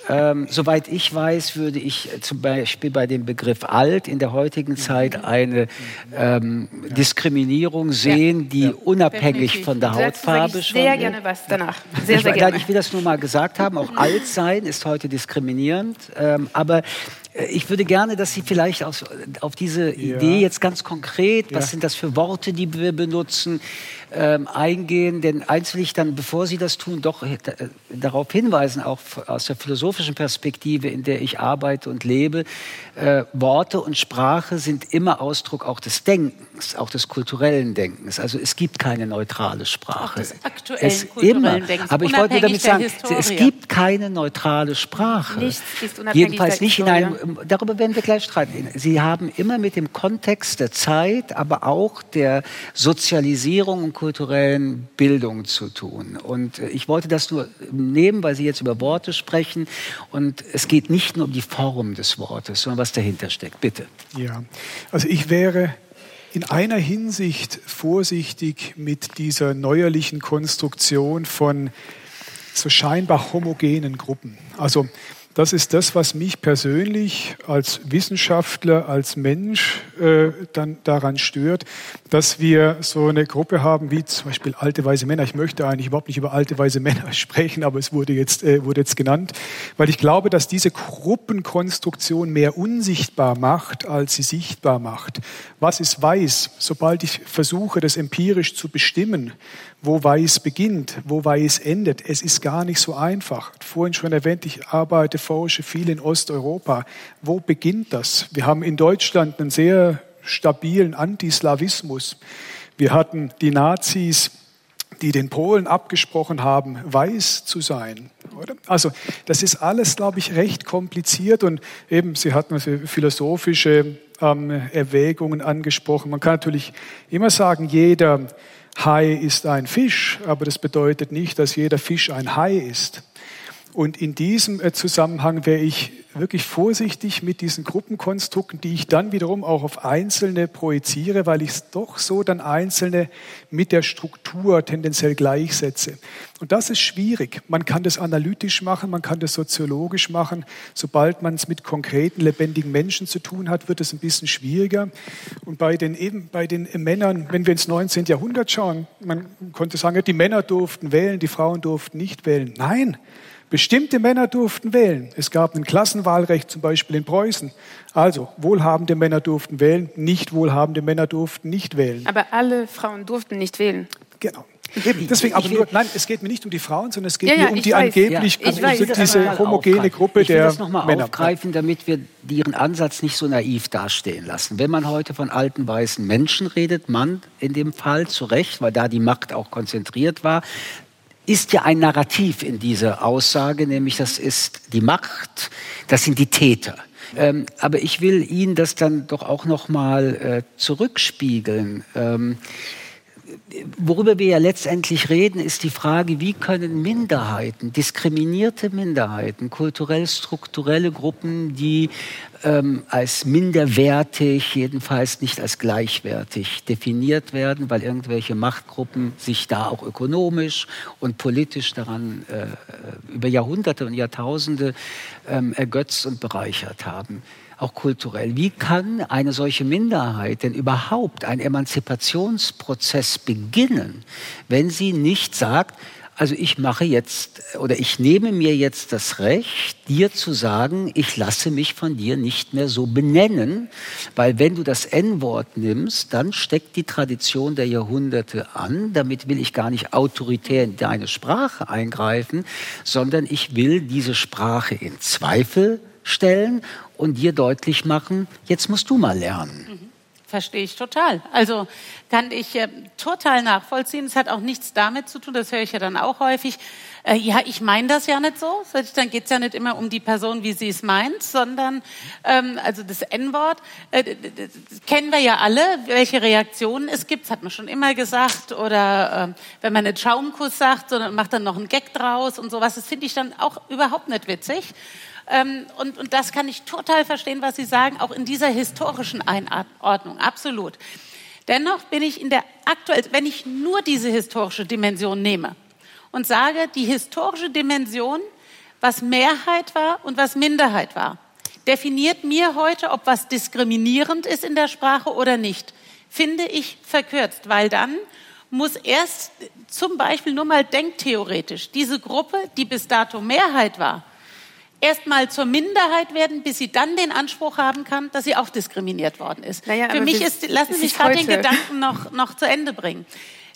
Ähm, soweit ich weiß, würde ich äh, zum Beispiel bei dem Begriff alt in der heutigen Zeit eine ähm, Diskriminierung sehen, die unabhängig Definitiv. von der Hautfarbe ich schon sehr gerne was danach. Sehr, ich, sehr gerne. ich will das nur mal gesagt haben. Auch alt sein ist heute diskriminierend. Ähm, aber äh, ich würde gerne, dass Sie vielleicht aus, auf diese Idee jetzt ganz konkret, was Ja. sind das für Worte, die wir benutzen, ähm, eingehen. Denn eins will ich dann, bevor Sie das tun, doch äh, darauf hinweisen, auch aus der philosophischen Perspektive, in der ich arbeite und lebe. Äh, Worte und Sprache sind immer Ausdruck auch des Denkens, auch des kulturellen Denkens. Also es gibt keine neutrale Sprache. des aktuellen es kulturellen immer. Denkens, Aber ich wollte damit sagen, es gibt keine neutrale Sprache. Nichts ist unabhängig Jedenfalls nicht in einem, darüber werden wir gleich streiten. Sie haben immer mit dem Kontext der Zeit, aber auch der Sozialisierung und kulturellen Bildung zu tun. Und äh, ich wollte das nur nehmen, weil Sie jetzt über Worte sprechen. Und es geht nicht nur um die Form des Wortes, sondern was dahinter steckt. Bitte. Ja, also ich wäre in einer Hinsicht vorsichtig mit dieser neuerlichen Konstruktion von so scheinbar homogenen Gruppen. Also das ist das, was mich persönlich als Wissenschaftler, als Mensch äh, dann daran stört, dass wir so eine Gruppe haben wie zum Beispiel alte weise Männer. Ich möchte eigentlich überhaupt nicht über alte weise Männer [laughs] sprechen, aber es wurde jetzt, äh, wurde jetzt genannt, weil ich glaube, dass diese Gruppenkonstruktion mehr unsichtbar macht, als sie sichtbar macht. Was ist weiß? Sobald ich versuche, das empirisch zu bestimmen, wo Weiß beginnt, wo Weiß endet. Es ist gar nicht so einfach. Vorhin schon erwähnt, ich arbeite, forsche viel in Osteuropa. Wo beginnt das? Wir haben in Deutschland einen sehr stabilen Antislawismus. Wir hatten die Nazis, die den Polen abgesprochen haben, weiß zu sein. Oder? Also das ist alles, glaube ich, recht kompliziert und eben, Sie hatten philosophische ähm, Erwägungen angesprochen. Man kann natürlich immer sagen, jeder Hai ist ein Fisch, aber das bedeutet nicht, dass jeder Fisch ein Hai ist. Und in diesem äh, Zusammenhang wäre ich wirklich vorsichtig mit diesen Gruppenkonstrukten, die ich dann wiederum auch auf Einzelne projiziere, weil ich es doch so dann Einzelne mit der Struktur tendenziell gleichsetze. Und das ist schwierig. Man kann das analytisch machen, man kann das soziologisch machen. Sobald man es mit konkreten, lebendigen Menschen zu tun hat, wird es ein bisschen schwieriger. Und bei den, eben bei den Männern, wenn wir ins 19. Jahrhundert schauen, man konnte sagen, die Männer durften wählen, die Frauen durften nicht wählen. Nein, Bestimmte Männer durften wählen. Es gab ein Klassenwahlrecht zum Beispiel in Preußen. Also wohlhabende Männer durften wählen, nicht wohlhabende Männer durften nicht wählen. Aber alle Frauen durften nicht wählen. Genau. Deswegen, aber nur, nein, es geht mir nicht um die Frauen, sondern es geht ja, ja, mir um die weiß. angeblich ja, weiß, diese homogene Gruppe ich will das noch mal Männer. aufgreifen, damit wir ihren Ansatz nicht so naiv dastehen lassen. Wenn man heute von alten weißen Menschen redet, Mann in dem Fall zu Recht, weil da die Macht auch konzentriert war, ist ja ein Narrativ in dieser Aussage, nämlich das ist die Macht, das sind die Täter. Ähm, aber ich will Ihnen das dann doch auch noch mal äh, zurückspiegeln. Ähm, worüber wir ja letztendlich reden, ist die Frage, wie können Minderheiten, diskriminierte Minderheiten, kulturell strukturelle Gruppen, die ähm, als minderwertig, jedenfalls nicht als gleichwertig definiert werden, weil irgendwelche Machtgruppen sich da auch ökonomisch und politisch daran äh, über Jahrhunderte und Jahrtausende ähm, ergötzt und bereichert haben auch kulturell. Wie kann eine solche Minderheit denn überhaupt einen Emanzipationsprozess beginnen, wenn sie nicht sagt, also ich mache jetzt oder ich nehme mir jetzt das Recht, dir zu sagen, ich lasse mich von dir nicht mehr so benennen, weil wenn du das N-Wort nimmst, dann steckt die Tradition der Jahrhunderte an. Damit will ich gar nicht autoritär in deine Sprache eingreifen, sondern ich will diese Sprache in Zweifel stellen und dir deutlich machen, jetzt musst du mal lernen. Mhm. Verstehe ich total. Also kann ich äh, total nachvollziehen. Es hat auch nichts damit zu tun, das höre ich ja dann auch häufig. Äh, ja, ich meine das ja nicht so. Dann geht es ja nicht immer um die Person, wie sie es meint, sondern ähm, also das N-Wort äh, kennen wir ja alle, welche Reaktionen es gibt. Das hat man schon immer gesagt. Oder äh, wenn man nicht Schaumkuss sagt, sondern macht dann noch einen Gag draus und sowas. Das finde ich dann auch überhaupt nicht witzig. Ähm, und, und das kann ich total verstehen, was Sie sagen, auch in dieser historischen Einordnung, absolut. Dennoch bin ich in der aktuell, wenn ich nur diese historische Dimension nehme und sage, die historische Dimension, was Mehrheit war und was Minderheit war, definiert mir heute, ob was diskriminierend ist in der Sprache oder nicht, finde ich verkürzt, weil dann muss erst zum Beispiel nur mal denktheoretisch diese Gruppe, die bis dato Mehrheit war, erstmal zur Minderheit werden, bis sie dann den Anspruch haben kann, dass sie auch diskriminiert worden ist. Naja, Für mich ist, lassen Sie mich gerade den Gedanken noch, noch zu Ende bringen.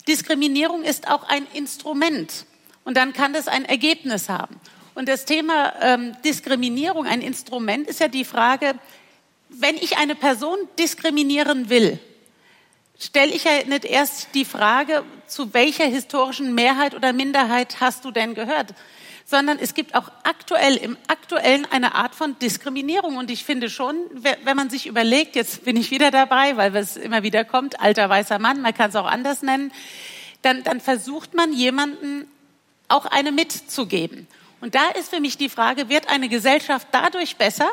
Diskriminierung ist auch ein Instrument und dann kann das ein Ergebnis haben. Und das Thema ähm, Diskriminierung, ein Instrument, ist ja die Frage, wenn ich eine Person diskriminieren will, stelle ich ja nicht erst die Frage, zu welcher historischen Mehrheit oder Minderheit hast du denn gehört, sondern es gibt auch aktuell, im aktuellen eine Art von Diskriminierung. Und ich finde schon, wenn man sich überlegt, jetzt bin ich wieder dabei, weil es immer wieder kommt, alter weißer Mann, man kann es auch anders nennen, dann, dann versucht man jemanden auch eine mitzugeben. Und da ist für mich die Frage, wird eine Gesellschaft dadurch besser,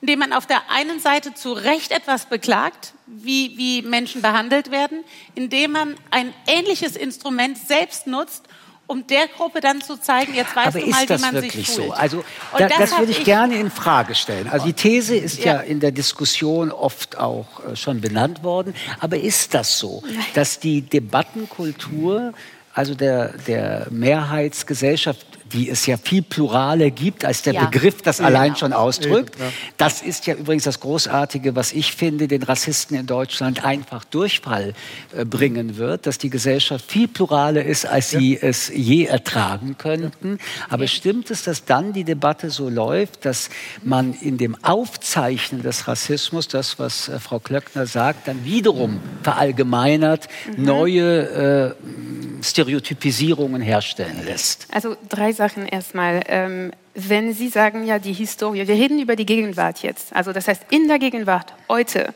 indem man auf der einen Seite zu Recht etwas beklagt, wie, wie Menschen behandelt werden, indem man ein ähnliches Instrument selbst nutzt, um der Gruppe dann zu zeigen, jetzt weißt Aber du mal, wie man wirklich sich fühlt. so? Also Und da, das das würde ich, ich- gerne in Frage stellen. Also die These ist ja, Ja. in der Diskussion oft auch äh, schon benannt worden. Aber ist das so, dass die Debattenkultur, also der, der Mehrheitsgesellschaft, die es ja viel pluraler gibt, als der Ja. Begriff das Ja. allein schon ausdrückt. Ja. Das ist ja übrigens das Großartige, was ich finde, den Rassisten in Deutschland einfach Durchfall äh, bringen wird, dass die Gesellschaft viel pluraler ist, als sie es je ertragen könnten. Aber stimmt es, dass dann die Debatte so läuft, dass man in dem Aufzeichnen des Rassismus, das, was äh, Frau Klöckner sagt, dann wiederum verallgemeinert neue äh, Stereotypisierungen herstellen lässt? Also drei Sachen erstmal. Ähm, wenn Sie sagen, ja, die Historie, wir reden über die Gegenwart jetzt. Also das heißt, in der Gegenwart heute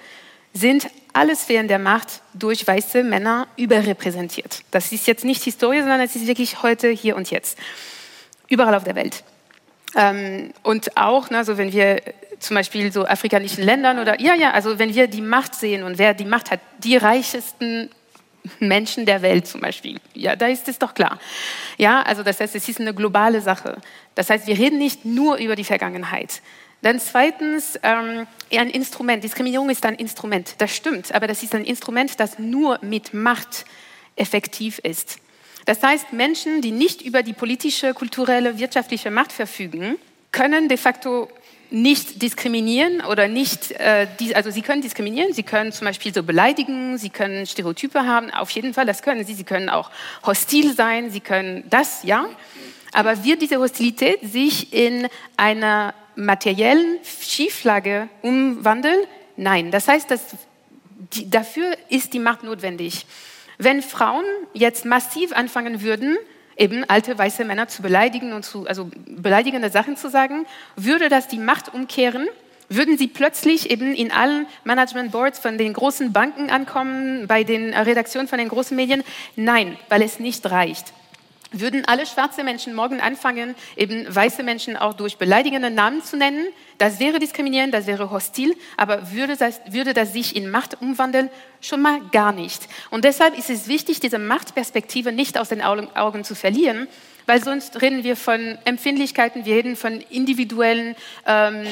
sind alle Sphären der Macht durch weiße Männer überrepräsentiert. Das ist jetzt nicht Historie, sondern es ist wirklich heute, hier und jetzt. Überall auf der Welt. Ähm, und auch, ne, so wenn wir zum Beispiel so afrikanischen Ländern oder, ja, ja, also wenn wir die Macht sehen und wer die Macht hat, die reichesten Menschen der Welt zum Beispiel. Ja, da ist es doch klar. Ja, also das heißt, es ist eine globale Sache. Das heißt, wir reden nicht nur über die Vergangenheit. Dann zweitens, ähm, ein Instrument. Diskriminierung ist ein Instrument. Das stimmt, aber das ist ein Instrument, das nur mit Macht effektiv ist. Das heißt, Menschen, die nicht über die politische, kulturelle, wirtschaftliche Macht verfügen, können de facto nicht diskriminieren oder nicht, äh, die, also sie können diskriminieren, sie können zum Beispiel so beleidigen, sie können Stereotype haben, auf jeden Fall, das können sie, sie können auch hostil sein, sie können das, ja, aber wird diese Hostilität sich in einer materiellen Schieflage umwandeln? Nein, das heißt, dass die, dafür ist die Macht notwendig. Wenn Frauen jetzt massiv anfangen würden, eben alte weiße Männer zu beleidigen und zu, also beleidigende Sachen zu sagen, würde das die Macht umkehren? Würden sie plötzlich eben in allen Management Boards von den großen Banken ankommen, bei den Redaktionen von den großen Medien? Nein, weil es nicht reicht. Würden alle schwarze Menschen morgen anfangen, eben weiße Menschen auch durch beleidigende Namen zu nennen? Das wäre diskriminierend, das wäre hostil, aber würde das, würde das sich in Macht umwandeln? Schon mal gar nicht. Und deshalb ist es wichtig, diese Machtperspektive nicht aus den Augen, zu verlieren, weil sonst reden wir von Empfindlichkeiten, wir reden von individuellen, ähm,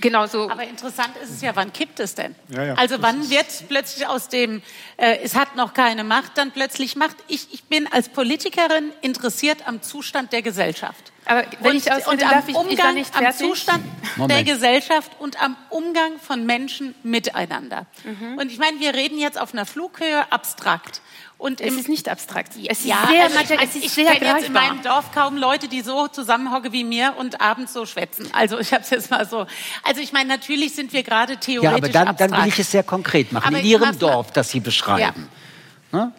genau so. Aber interessant ist es ja, wann kippt es denn? Ja, ja, also wann wird plötzlich aus dem, äh, es hat noch keine Macht, dann plötzlich Macht? Ich, ich bin als Politikerin interessiert am Zustand der Gesellschaft. Aber wenn und, ich ausreden und am darf, ich, ich Umgang, nicht am. Zustand der Moment. Gesellschaft und am Umgang von Menschen miteinander. Mhm. Und ich meine, wir reden jetzt auf einer Flughöhe abstrakt. Und Es ist nicht abstrakt. Es ist ja, sehr, also ich, materiell, ist ich sehr kenne jetzt in meinem Dorf kaum Leute, die so zusammenhocken wie mir und abends so schwätzen. Also ich habe es jetzt mal so. Also ich meine, natürlich sind wir gerade theoretisch Ja, aber dann, abstrakt. dann will ich es sehr konkret machen. Aber in ich Ihrem Dorf, das Sie beschreiben. Ne?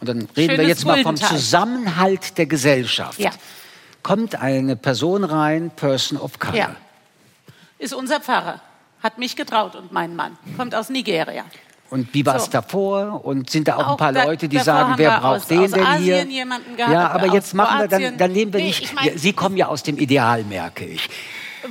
Und dann reden wir Schönes jetzt mal vom. Zusammenhalt der Gesellschaft. Ja. Kommt eine Person rein, Person of Color. Ja. Ist unser Pfarrer. Hat mich getraut und meinen Mann. Kommt aus Nigeria. Und wie war es So. davor? Und sind da auch, ein Auch paar da- Leute, die sagen, wer braucht aus- den aus denn hier? Asien jemanden gehabt, ja, aber jetzt machen wir dann, Kroatien. dann nehmen wir Nee, nicht. ich mein- Sie kommen ja aus dem Ideal, merke ich.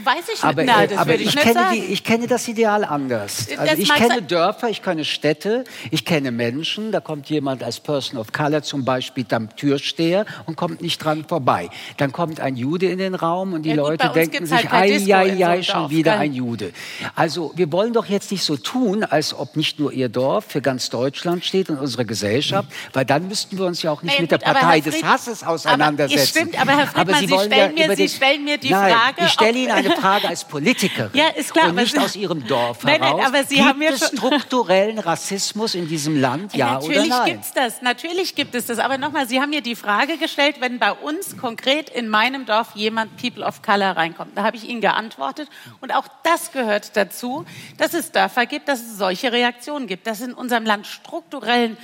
Weiß ich Aber, nicht. Nein, äh, das aber würde ich, ich, nicht kenne sagen. die, ich kenne das Ideal anders. Das Also ich mag kenne Dörfer, ich kenne Städte, ich kenne Menschen. Da kommt jemand als Person of Color zum Beispiel am Türsteher und kommt nicht dran vorbei. Dann kommt ein Jude in den Raum und die Ja gut, Leute uns denken sich, halt ei, ei, ei, schon Dorf, wieder ein Jude. Also wir wollen doch jetzt nicht so tun, als ob nicht nur Ihr Dorf für ganz Deutschland steht und unsere Gesellschaft, weil dann müssten wir uns ja auch nicht Naja, mit der gut, aber Partei Herr des Fried- Hasses auseinandersetzen. Aber, stimmt, aber Herr Friedmann, Sie Sie, wollen stellen, ja mir, Sie stellen mir die Nein, Frage. ich stelle Ihnen eine Frage als Politikerin. Ja, ist klar, Und nicht aus Ihrem Dorf Nein, nein, heraus. aber Sie gibt haben mir es strukturellen Rassismus in diesem Land, ja oder natürlich nein? gibt's das, natürlich gibt es das. Aber nochmal, Sie haben mir die Frage gestellt, wenn bei uns konkret in meinem Dorf jemand People of Color reinkommt. Da habe ich Ihnen geantwortet. Und auch das gehört dazu, dass es Dörfer gibt, dass es solche Reaktionen gibt, dass es in unserem Land strukturellen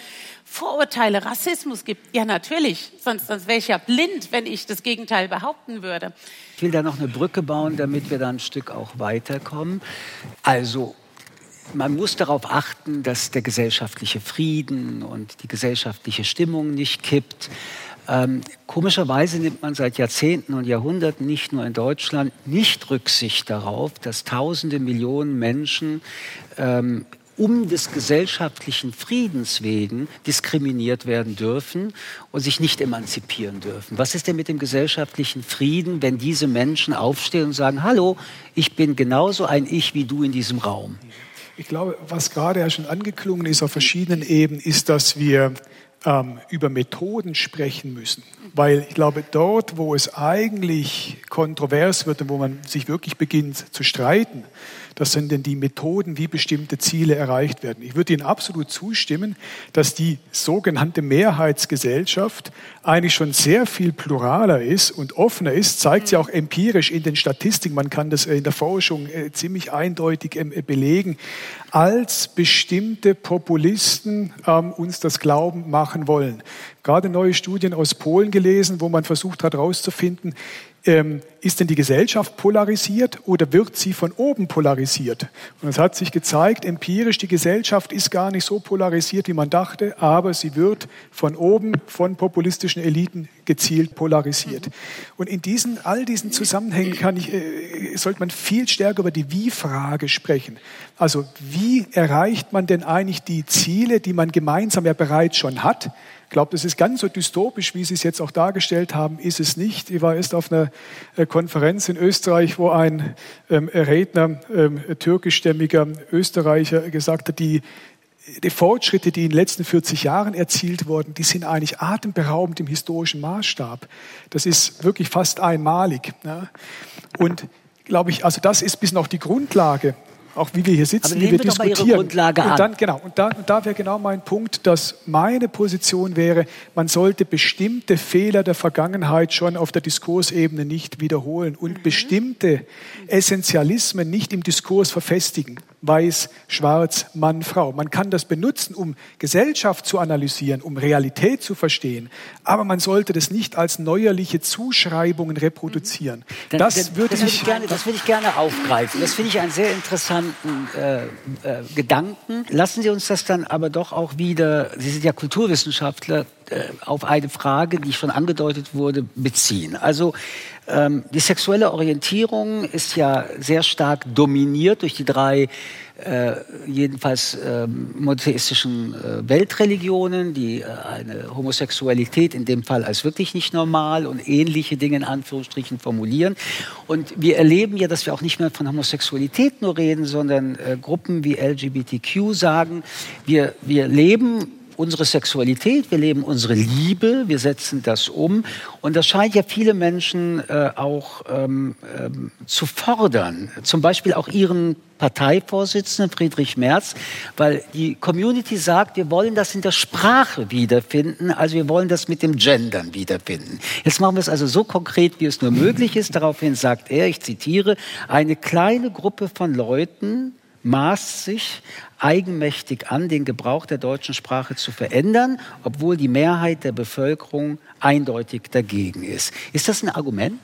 Vorurteile, Rassismus gibt. Ja, natürlich. Sonst, sonst wäre ich ja blind, wenn ich das Gegenteil behaupten würde. Ich will da noch eine Brücke bauen, damit wir da ein Stück auch weiterkommen. Also man muss darauf achten, dass der gesellschaftliche Frieden und die gesellschaftliche Stimmung nicht kippt. Ähm, komischerweise nimmt man seit Jahrzehnten und Jahrhunderten nicht nur in Deutschland nicht Rücksicht darauf, dass Tausende, Millionen Menschen ähm, um des gesellschaftlichen Friedens wegen diskriminiert werden dürfen und sich nicht emanzipieren dürfen. Was ist denn mit dem gesellschaftlichen Frieden, wenn diese Menschen aufstehen und sagen, hallo, ich bin genauso ein Ich wie du in diesem Raum? Ich glaube, was gerade ja schon angeklungen ist auf verschiedenen Ebenen, ist, dass wir ähm, über Methoden sprechen müssen. Weil ich glaube, dort, wo es eigentlich kontrovers wird und wo man sich wirklich beginnt zu streiten, das sind denn die Methoden, wie bestimmte Ziele erreicht werden. Ich würde Ihnen absolut zustimmen, dass die sogenannte Mehrheitsgesellschaft eigentlich schon sehr viel pluraler ist und offener ist, zeigt sie auch empirisch in den Statistiken, man kann das in der Forschung äh, ziemlich eindeutig ähm, belegen, als bestimmte Populisten ähm, uns das Glauben machen wollen. Gerade neue Studien aus Polen gelesen, wo man versucht hat herauszufinden, ähm, ist denn die Gesellschaft polarisiert oder wird sie von oben polarisiert? Und es hat sich gezeigt, empirisch, die Gesellschaft ist gar nicht so polarisiert, wie man dachte, aber sie wird von oben, von populistischen Eliten gezielt polarisiert. Und in diesen, all diesen Zusammenhängen kann ich, äh, sollte man viel stärker über die Wie-Frage sprechen. Also wie erreicht man denn eigentlich die Ziele, die man gemeinsam ja bereits schon hat? Glaube, das ist ganz so dystopisch, wie Sie es jetzt auch dargestellt haben, ist es nicht. Ich war erst auf einer äh, Konferenz in Österreich, wo ein ähm, Redner, ähm, türkischstämmiger Österreicher, gesagt hat, die, die Fortschritte, die in den letzten 40 Jahren erzielt wurden, die sind eigentlich atemberaubend im historischen Maßstab. Das ist wirklich fast einmalig. Ja. Und glaube ich, also das ist bis noch die Grundlage auch wie wir hier sitzen, wie wir, wir diskutieren. und dann, genau, und da, und da wäre genau mein Punkt, dass meine Position wäre, man sollte bestimmte Fehler der Vergangenheit schon auf der Diskursebene nicht wiederholen und mhm. bestimmte Essentialismen nicht im Diskurs verfestigen. Weiß, Schwarz, Mann, Frau. Man kann das benutzen, um Gesellschaft zu analysieren, um Realität zu verstehen, aber man sollte das nicht als neuerliche Zuschreibungen reproduzieren. Mhm. Das, das, würde das, ich, gerne, das würde ich gerne aufgreifen. Das finde ich einen sehr interessanten äh, äh, Gedanken. Lassen Sie uns das dann aber doch auch wieder, Sie sind ja Kulturwissenschaftler, auf eine Frage, die schon angedeutet wurde, beziehen. Also ähm, die sexuelle Orientierung ist ja sehr stark dominiert durch die drei äh, jedenfalls äh, monotheistischen äh, Weltreligionen, die äh, eine Homosexualität in dem Fall als wirklich nicht normal und ähnliche Dinge in Anführungsstrichen formulieren. Und wir erleben ja, dass wir auch nicht mehr von Homosexualität nur reden, sondern äh, Gruppen wie LGBTQ sagen, wir, wir leben unsere Sexualität, wir leben unsere Liebe, wir setzen das um. Und das scheint ja viele Menschen äh, auch ähm, ähm, zu fordern. Zum Beispiel auch ihren Parteivorsitzenden Friedrich Merz, weil die Community sagt, wir wollen das in der Sprache wiederfinden, also wir wollen das mit dem Gendern wiederfinden. Jetzt machen wir es also so konkret, wie es nur möglich ist. Daraufhin sagt er, ich zitiere, eine kleine Gruppe von Leuten maßt sich eigenmächtig an, den Gebrauch der deutschen Sprache zu verändern, obwohl die Mehrheit der Bevölkerung eindeutig dagegen ist. Ist das ein Argument?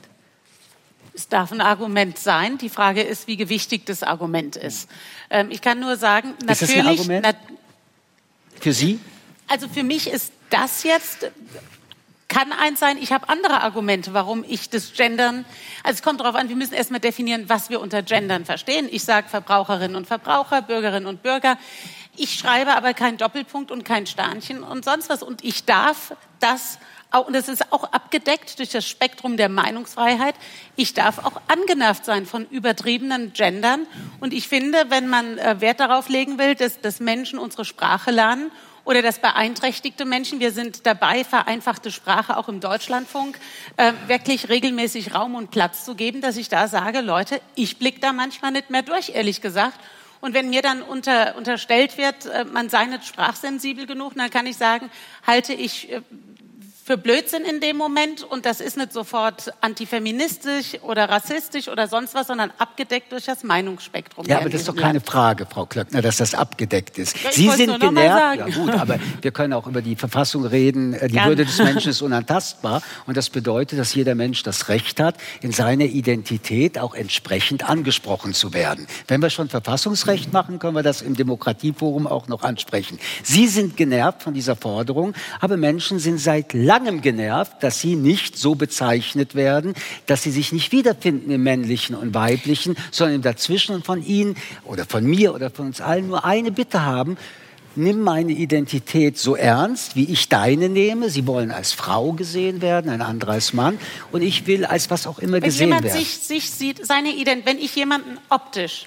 Es darf ein Argument sein. Die Frage ist, wie gewichtig das Argument ist. Ähm, ich kann nur sagen, natürlich. Ist das ein Argument? für Sie? Also für mich ist das jetzt kann eins sein, ich habe andere Argumente, warum ich das Gendern, also es kommt darauf an, wir müssen erstmal definieren, was wir unter Gendern verstehen. Ich sage Verbraucherinnen und Verbraucher, Bürgerinnen und Bürger. Ich schreibe aber kein Doppelpunkt und kein Sternchen und sonst was. Und ich darf das auch, und das ist auch abgedeckt durch das Spektrum der Meinungsfreiheit. Ich darf auch angenervt sein von übertriebenen Gendern. Und ich finde, wenn man äh, Wert darauf legen will, dass, dass Menschen unsere Sprache lernen oder dass beeinträchtigte Menschen, wir sind dabei, vereinfachte Sprache auch im Deutschlandfunk, äh, wirklich regelmäßig Raum und Platz zu geben, dass ich da sage, Leute, ich blicke da manchmal nicht mehr durch, ehrlich gesagt. Und wenn mir dann unter, unterstellt wird, äh, man sei nicht sprachsensibel genug, dann kann ich sagen, halte ich äh, für Blödsinn in dem Moment und das ist nicht sofort antifeministisch oder rassistisch oder sonst was, sondern abgedeckt durch das Meinungsspektrum. Ja, aber das ist doch keine Frage, Frau Klöckner, dass das abgedeckt ist. Ja, Sie sind genervt. Ja gut, aber wir können auch über die Verfassung reden. Äh, die Gerne. Würde des [laughs] Menschen ist unantastbar und das bedeutet, dass jeder Mensch das Recht hat, in seiner Identität auch entsprechend angesprochen zu werden. Wenn wir schon Verfassungsrecht machen, können wir das im Demokratieforum auch noch ansprechen. Sie sind genervt von dieser Forderung, aber Menschen sind seit langem langem genervt, dass sie nicht so bezeichnet werden, dass sie sich nicht wiederfinden im männlichen und weiblichen, sondern im Dazwischen und von ihnen oder von mir oder von uns allen nur eine Bitte haben, nimm meine Identität so ernst, wie ich deine nehme. Sie wollen als Frau gesehen werden, ein anderer als Mann. Und ich will als was auch immer wenn gesehen jemand werden. Sich, sich sieht, seine Ident wenn ich jemanden optisch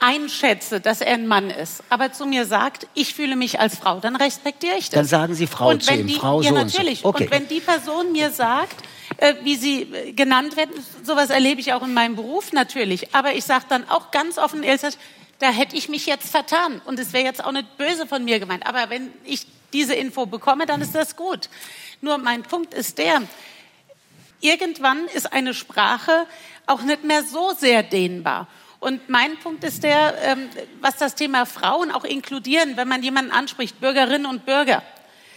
einschätze, dass er ein Mann ist, aber zu mir sagt, ich fühle mich als Frau, dann respektiere ich das. Dann sagen Sie Frau und zu wenn ihm, die, Frau ja, so natürlich. und so. Okay. Und wenn die Person mir sagt, äh, wie sie äh, genannt werden, sowas erlebe ich auch in meinem Beruf natürlich. Aber ich sage dann auch ganz offen, da hätte ich mich jetzt vertan. Und es wäre jetzt auch nicht böse von mir gemeint. Aber wenn ich diese Info bekomme, dann ist das gut. Nur mein Punkt ist der, irgendwann ist eine Sprache auch nicht mehr so sehr dehnbar. Und mein Punkt ist der, ähm, was das Thema Frauen auch inkludieren, wenn man jemanden anspricht, Bürgerinnen und Bürger.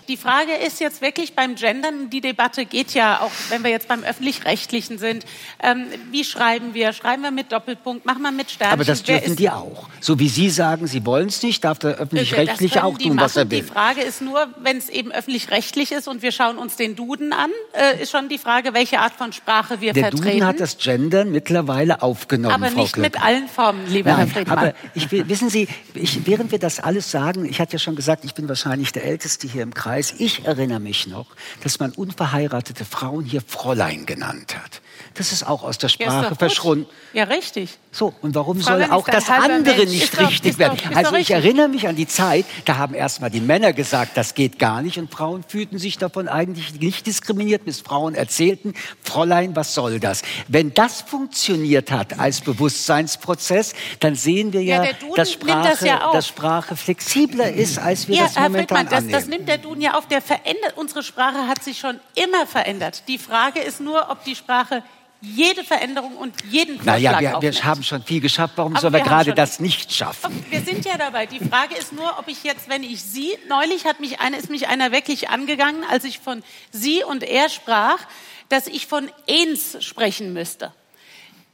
Die Frage ist jetzt wirklich beim Gendern, die Debatte geht ja auch, wenn wir jetzt beim Öffentlich-Rechtlichen sind, ähm, wie schreiben wir? Schreiben wir mit Doppelpunkt? Machen wir mit Sternchen? Aber das dürfen die auch. So wie Sie sagen, Sie wollen es nicht, darf der Öffentlich-Rechtliche können auch die tun, was er machen. will. Die Frage ist nur, wenn es eben öffentlich-rechtlich ist und wir schauen uns den Duden an, äh, ist schon die Frage, welche Art von Sprache wir Der vertreten. Duden hat das Gendern mittlerweile aufgenommen, aber Frau nicht Klöckner. mit allen Formen, lieber Herr Nein, Friedmann. aber ich wissen Sie, ich, während wir das alles sagen, ich hatte ja schon gesagt, ich bin wahrscheinlich der Älteste hier im Kreis. Ich erinnere mich noch, dass man unverheiratete Frauen hier Fräulein genannt hat. Das ist auch aus der Ja, Sprache doch gut. verschwunden. Ja, richtig. So, und warum Fräulein soll auch das andere Mensch. nicht Ist doch- richtig ist werden? doch- also doch ich richtig. erinnere mich an die Zeit, da haben erst mal die Männer gesagt, das geht gar nicht und Frauen fühlten sich davon eigentlich nicht diskriminiert, bis Frauen erzählten, Fräulein, was soll das? Wenn das funktioniert hat als Bewusstseinsprozess, dann sehen wir Ja, ja, dass, Sprache, das ja dass Sprache flexibler ist, als wir ja, das Herr momentan das, das nimmt der Duden ja auf. Der verändert, unsere Sprache hat sich schon immer verändert. Die Frage ist nur, ob die Sprache jede Veränderung und jeden Vorschlag naja, wir, wir haben schon viel geschafft, warum Aber sollen wir wir gerade das nicht schaffen? Wir sind ja dabei. Die Frage ist nur, ob ich jetzt, wenn ich Sie, neulich hat mich einer, ist mich einer wirklich angegangen, als ich von Sie und er sprach, dass ich von Ens sprechen müsste.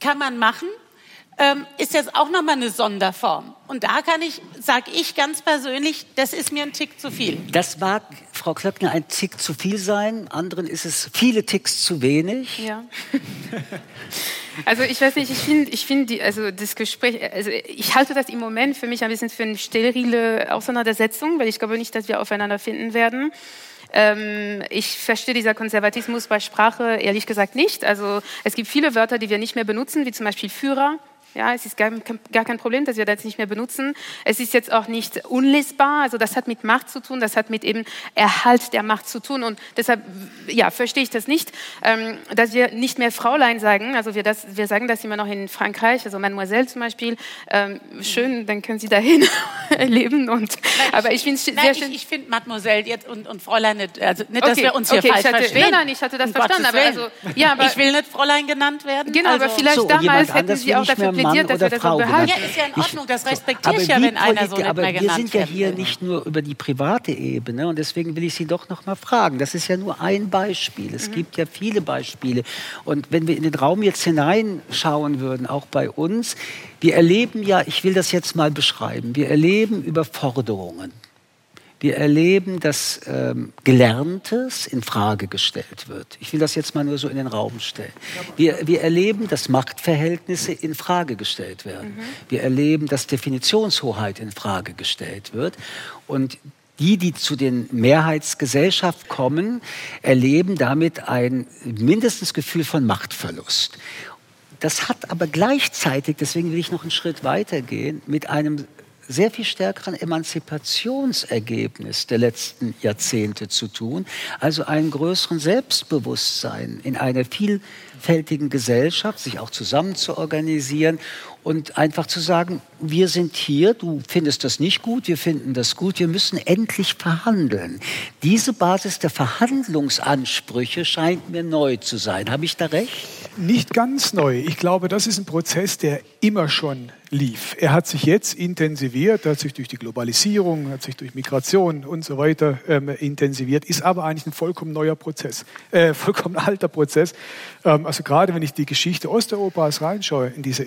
Kann man machen. Ähm, ist jetzt auch nochmal eine Sonderform. Und da kann ich, sage ich ganz persönlich, das ist mir ein Tick zu viel. Das mag, Frau Klöckner, ein Tick zu viel sein, anderen ist es viele Ticks zu wenig. Ja. Also ich weiß nicht, ich finde, ich finde, die- also das Gespräch, also ich halte das im Moment für mich ein bisschen für eine sterile Auseinandersetzung, weil ich glaube nicht, dass wir aufeinander finden werden. Ähm, ich verstehe dieser Konservatismus bei Sprache ehrlich gesagt nicht. Also es gibt viele Wörter, die wir nicht mehr benutzen, wie zum Beispiel Führer. Ja, es ist gar, gar kein Problem, dass wir das nicht mehr benutzen. Es ist jetzt auch nicht unlesbar. Also das hat mit Macht zu tun, das hat mit eben Erhalt der Macht zu tun. Und deshalb, ja, verstehe ich das nicht, ähm, dass wir nicht mehr Fraulein sagen. Also wir, das, wir sagen das immer noch in Frankreich, also Mademoiselle zum Beispiel. Ähm, schön, dann können Sie dahin [laughs] leben. Und, aber ich finde es sehr Nein, schön. ich, ich finde Mademoiselle jetzt und, und Fräulein nicht, also nicht, dass Okay, wir uns hier okay, ich falsch hatte- verstehen. nein, nein, ich hatte das Um verstanden, aber also- ja, aber- ich will nicht Fräulein genannt werden. Genau, aber also, vielleicht So, damals hätten Sie auch dafür plädiert, dass oder wir das so Frau behalten. Ja, ist ja in Ordnung, das respektiere ich ja, wenn einer so Politik- nicht aber mehr wir sind ja hier will. nicht nur über die private Ebene und deswegen will ich Sie doch noch mal fragen. Das ist ja nur ein Beispiel. Es gibt ja viele Beispiele. Und wenn wir in den Raum jetzt hineinschauen würden, auch bei uns, wir erleben ja, ich will das jetzt mal beschreiben, wir erleben Überforderungen. Wir erleben, dass ähm, Gelerntes in Frage gestellt wird. Ich will das jetzt mal nur so in den Raum stellen. Wir, wir erleben, dass Machtverhältnisse in Frage gestellt werden. Wir erleben, dass Definitionshoheit in Frage gestellt wird. Und die, die zu den Mehrheitsgesellschaft kommen, erleben damit ein mindestens Gefühl von Machtverlust. Das hat aber gleichzeitig, deswegen will ich noch einen Schritt weitergehen, mit einem sehr viel stärkeren Emanzipationsergebnis der letzten Jahrzehnte zu tun, also einem größeren Selbstbewusstsein in einer vielfältigen Gesellschaft, sich auch zusammen zu organisieren und einfach zu sagen, wir sind hier, du findest das nicht gut, wir finden das gut, wir müssen endlich verhandeln. Diese Basis der Verhandlungsansprüche scheint mir neu zu sein. Habe ich da recht? Nicht ganz neu. Ich glaube, das ist ein Prozess, der immer schon lief. Er hat sich jetzt intensiviert, er hat sich durch die Globalisierung, hat sich durch Migration und so weiter ähm, intensiviert, ist aber eigentlich ein vollkommen neuer Prozess, äh, [laughs] vollkommen alter Prozess. Ähm, also gerade wenn ich die Geschichte Osteuropas reinschaue, in diese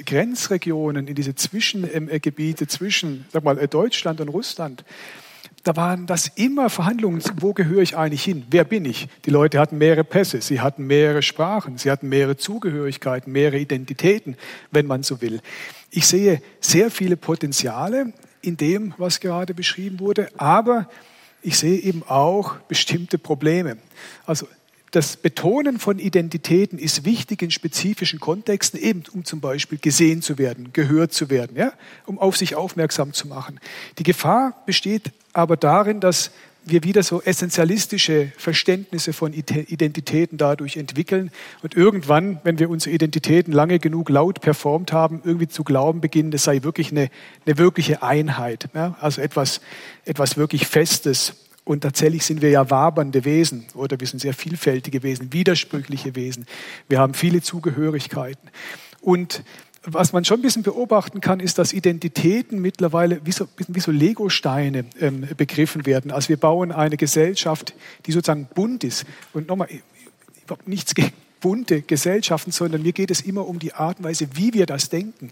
Grenzregionen, in diese Zwischengebiete zwischen, sag mal, äh, Deutschland und Russland, da waren das immer Verhandlungen, wo gehöre ich eigentlich hin? Wer bin ich? Die Leute hatten mehrere Pässe, sie hatten mehrere Sprachen, sie hatten mehrere Zugehörigkeiten, mehrere Identitäten, wenn man so will. Ich sehe sehr viele Potenziale in dem, was gerade beschrieben wurde, aber ich sehe eben auch bestimmte Probleme. Also das Betonen von Identitäten ist wichtig in spezifischen Kontexten, eben um zum Beispiel gesehen zu werden, gehört zu werden, ja, um auf sich aufmerksam zu machen. Die Gefahr besteht aber darin, dass wir wieder so essentialistische Verständnisse von Identitäten dadurch entwickeln und irgendwann, wenn wir unsere Identitäten lange genug laut performt haben, irgendwie zu glauben beginnen, das sei wirklich eine, eine wirkliche Einheit, ja? also etwas, etwas wirklich Festes. Und tatsächlich sind wir ja wabernde Wesen oder wir sind sehr vielfältige Wesen, widersprüchliche Wesen. Wir haben viele Zugehörigkeiten. Und was man schon ein bisschen beobachten kann, ist, dass Identitäten mittlerweile wie so, wie so Legosteine ähm, begriffen werden. Also wir bauen eine Gesellschaft, die sozusagen bunt ist. Und nochmal, überhaupt nichts gegen bunte Gesellschaften, sondern mir geht es immer um die Art und Weise, wie wir das denken.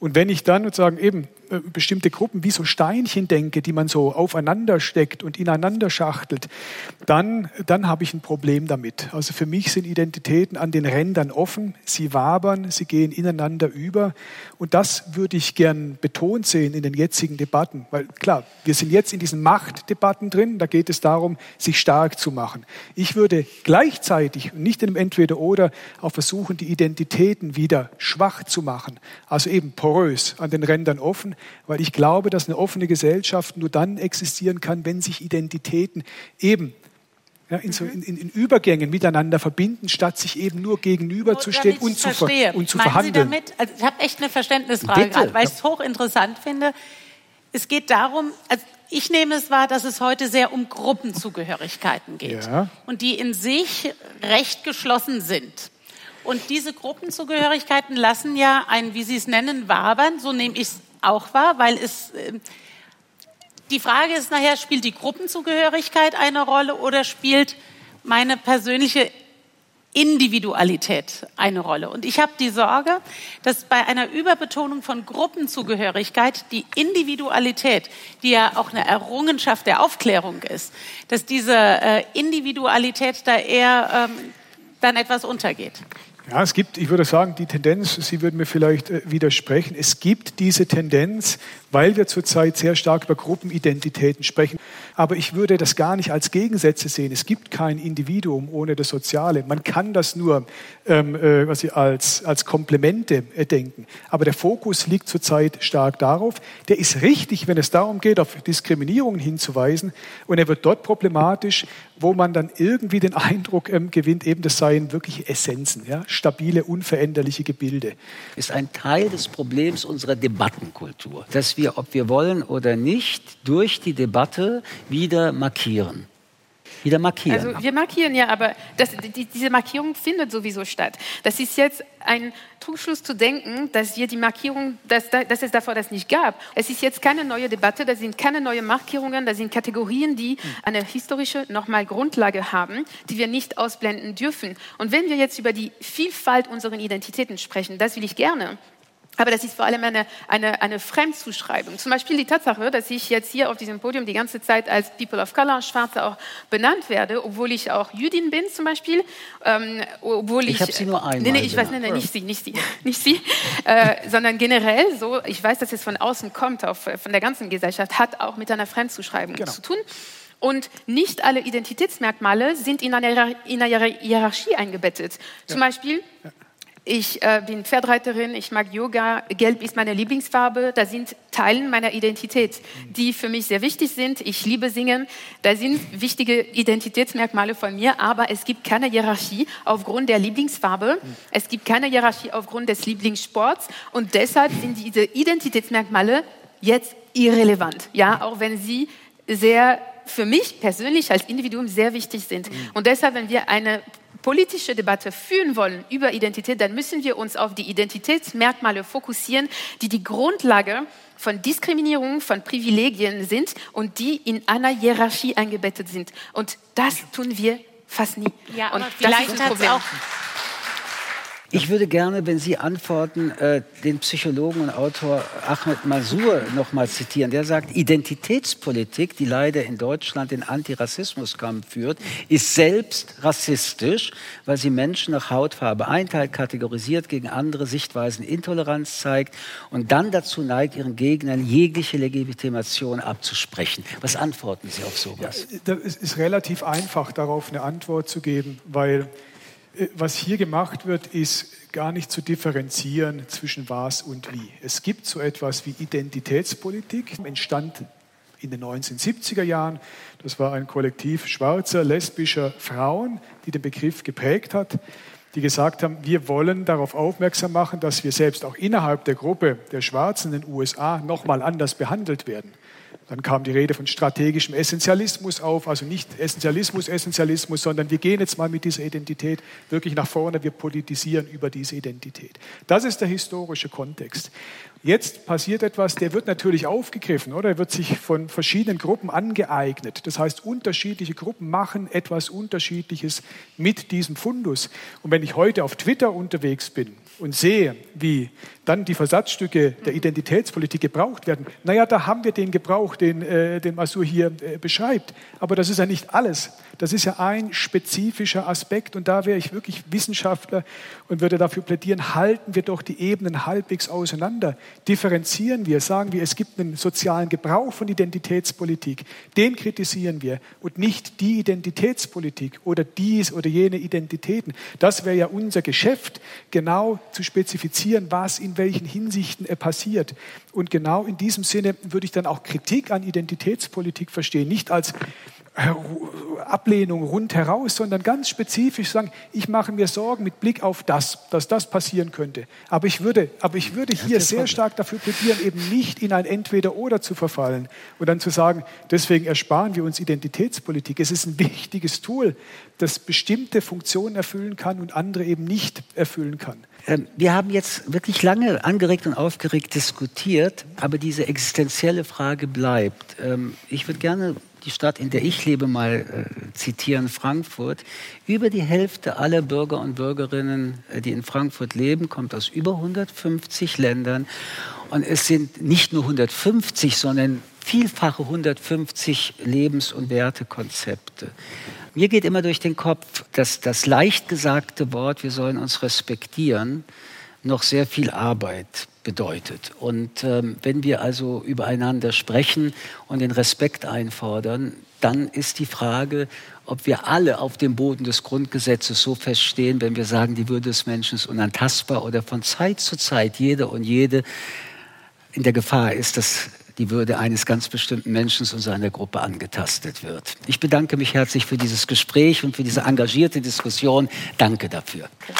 Und wenn ich dann sozusagen eben bestimmte Gruppen wie so Steinchen denke, die man so aufeinander steckt und ineinander schachtelt, dann, dann habe ich ein Problem damit. Also für mich sind Identitäten an den Rändern offen, sie wabern, sie gehen ineinander über. Und das würde ich gern betont sehen in den jetzigen Debatten. Weil klar, wir sind jetzt in diesen Machtdebatten drin, da geht es darum, sich stark zu machen. Ich würde gleichzeitig, nicht in einem Entweder-Oder, auch versuchen, die Identitäten wieder schwach zu machen. Also eben porös, an den Rändern offen, weil ich glaube, dass eine offene Gesellschaft nur dann existieren kann, wenn sich Identitäten eben ja, in, so, in, in, Übergängen miteinander verbinden, statt sich eben nur gegenüberzustehen und, zu, ver und zu Meinen verhandeln. Sie damit, also ich habe echt eine Verständnisfrage gerade, weil ich es hochinteressant finde. Es geht darum, also ich nehme es wahr, dass es heute sehr um Gruppenzugehörigkeiten geht ja. und die in sich recht geschlossen sind. Und diese Gruppenzugehörigkeiten lassen ja ein, wie Sie es nennen, wabern, so nehme ich es auch wahr, weil es, äh, die Frage ist nachher, spielt die Gruppenzugehörigkeit eine Rolle oder spielt meine persönliche Individualität eine Rolle. Und ich habe die Sorge, dass bei einer Überbetonung von Gruppenzugehörigkeit die Individualität, die ja auch eine Errungenschaft der Aufklärung ist, dass diese äh, Individualität da eher ähm, dann etwas untergeht. Ja, es gibt, ich würde sagen, die Tendenz, Sie würden mir vielleicht äh, widersprechen, es gibt diese Tendenz, weil wir zurzeit sehr stark über Gruppenidentitäten sprechen. Aber ich würde das gar nicht als Gegensätze sehen. Es gibt kein Individuum ohne das Soziale. Man kann das nur ähm, äh, Sie als, als Komplemente äh, denken. Aber der Fokus liegt zurzeit stark darauf. Der ist richtig, wenn es darum geht, auf Diskriminierungen hinzuweisen. Und er wird dort problematisch, wo man dann irgendwie den Eindruck ähm, gewinnt, eben das seien wirklich Essenzen, ja? stabile, unveränderliche Gebilde. Ist ein Teil des Problems unserer Debattenkultur, dass wir, ob wir wollen oder nicht, durch die Debatte wieder markieren. Wieder markieren. Also wir markieren ja, aber das, die, diese Markierung findet sowieso statt. Das ist jetzt ein Trugschluss zu denken, dass wir die Markierung, dass, dass es davor das nicht gab. Es ist jetzt keine neue Debatte, das sind keine neuen Markierungen, das sind Kategorien, die eine historische nochmal Grundlage haben, die wir nicht ausblenden dürfen. Und wenn wir jetzt über die Vielfalt unserer Identitäten sprechen, das will ich gerne. Aber das ist vor allem eine, eine, eine Fremdzuschreibung. Zum Beispiel die Tatsache, dass ich jetzt hier auf diesem Podium die ganze Zeit als People of Color, Schwarze auch benannt werde, obwohl ich auch Jüdin bin zum Beispiel. Ähm, obwohl ich, ich habe Sie nur einmal Nee, nee, ich weiß, nee, nee, nicht Sie, nicht Sie, [laughs] nicht Sie, äh, sondern generell so, ich weiß, dass es von außen kommt, auf, von der ganzen Gesellschaft, hat auch mit einer Fremdzuschreibung genau. zu tun. Und nicht alle Identitätsmerkmale sind in einer, in einer Hierarchie eingebettet. Ja. Zum Beispiel... Ja ich äh, bin Pferdreiterin, ich mag Yoga, Gelb ist meine Lieblingsfarbe. Da sind Teilen meiner Identität, die für mich sehr wichtig sind. Ich liebe Singen. Da sind wichtige Identitätsmerkmale von mir, aber es gibt keine Hierarchie aufgrund der Lieblingsfarbe. Es gibt keine Hierarchie aufgrund des Lieblingssports. Und deshalb sind diese Identitätsmerkmale jetzt irrelevant. Ja, auch wenn sie sehr für mich persönlich als Individuum sehr wichtig sind. Und deshalb, wenn wir eine politische Debatte führen wollen über Identität, dann müssen wir uns auf die Identitätsmerkmale fokussieren, die die Grundlage von Diskriminierung, von Privilegien sind und die in einer Hierarchie eingebettet sind. Und das tun wir fast nie. Ja, und vielleicht hat es auch Ich würde gerne, wenn Sie antworten, äh, den Psychologen und Autor Ahmed Masur noch mal zitieren. Der sagt, Identitätspolitik, die leider in Deutschland den Antirassismuskampf führt, ist selbst rassistisch, weil sie Menschen nach Hautfarbe einteilt, kategorisiert, gegen andere Sichtweisen Intoleranz zeigt und dann dazu neigt, ihren Gegnern jegliche Legitimation abzusprechen. Was antworten Sie auf sowas? Ja, es ist relativ einfach, darauf eine Antwort zu geben, weil was hier gemacht wird, ist gar nicht zu differenzieren zwischen was und wie. Es gibt so etwas wie Identitätspolitik, entstand in den 1970er Jahren. Das war ein Kollektiv schwarzer, lesbischer Frauen, die den Begriff geprägt hat, die gesagt haben, wir wollen darauf aufmerksam machen, dass wir selbst auch innerhalb der Gruppe der Schwarzen in den USA nochmal anders behandelt werden. Dann kam die Rede von strategischem Essentialismus auf, also nicht Essentialismus, Essentialismus, sondern wir gehen jetzt mal mit dieser Identität wirklich nach vorne, wir politisieren über diese Identität. Das ist der historische Kontext. Jetzt passiert etwas, der wird natürlich aufgegriffen, oder? Er wird sich von verschiedenen Gruppen angeeignet. Das heißt, unterschiedliche Gruppen machen etwas Unterschiedliches mit diesem Fundus. Und wenn ich heute auf Twitter unterwegs bin und sehe, wie dann die Versatzstücke der Identitätspolitik gebraucht werden, naja, da haben wir den Gebrauch, den, äh, den Masur hier äh, beschreibt. Aber das ist ja nicht alles. Das ist ja ein spezifischer Aspekt und da wäre ich wirklich Wissenschaftler und würde dafür plädieren, halten wir doch die Ebenen halbwegs auseinander. Differenzieren wir, sagen wir, es gibt einen sozialen Gebrauch von Identitätspolitik, den kritisieren wir und nicht die Identitätspolitik oder dies oder jene Identitäten. Das wäre ja unser Geschäft, genau zu spezifizieren, was in welchen Hinsichten passiert. Und genau in diesem Sinne würde ich dann auch Kritik an Identitätspolitik verstehen, nicht als Ablehnung rundheraus, sondern ganz spezifisch sagen, ich mache mir Sorgen mit Blick auf das, dass das passieren könnte. Aber ich würde, aber ich würde hier sehr stark dafür plädieren, eben nicht in ein Entweder-Oder zu verfallen und dann zu sagen, deswegen ersparen wir uns Identitätspolitik. Es ist ein wichtiges Tool, das bestimmte Funktionen erfüllen kann und andere eben nicht erfüllen kann. Ähm, wir haben jetzt wirklich lange angeregt und aufgeregt diskutiert, aber diese existenzielle Frage bleibt. Ähm, ich würde gerne die Stadt, in der ich lebe, mal äh, zitieren, Frankfurt. Über die Hälfte aller Bürger und Bürgerinnen, äh, die in Frankfurt leben, kommt aus über 150 Ländern. Und es sind nicht nur 150, sondern vielfache 150 Lebens- und Wertekonzepte. Mir geht immer durch den Kopf, dass das leicht gesagte Wort, wir sollen uns respektieren, noch sehr viel Arbeit bedeutet. Und ähm, wenn wir also übereinander sprechen und den Respekt einfordern, dann ist die Frage, ob wir alle auf dem Boden des Grundgesetzes so feststehen, wenn wir sagen, die Würde des Menschen ist unantastbar oder von Zeit zu Zeit jeder und jede in der Gefahr ist, dass die Würde eines ganz bestimmten Menschen und seiner Gruppe angetastet wird. Ich bedanke mich herzlich für dieses Gespräch und für diese engagierte Diskussion. Danke dafür. Okay.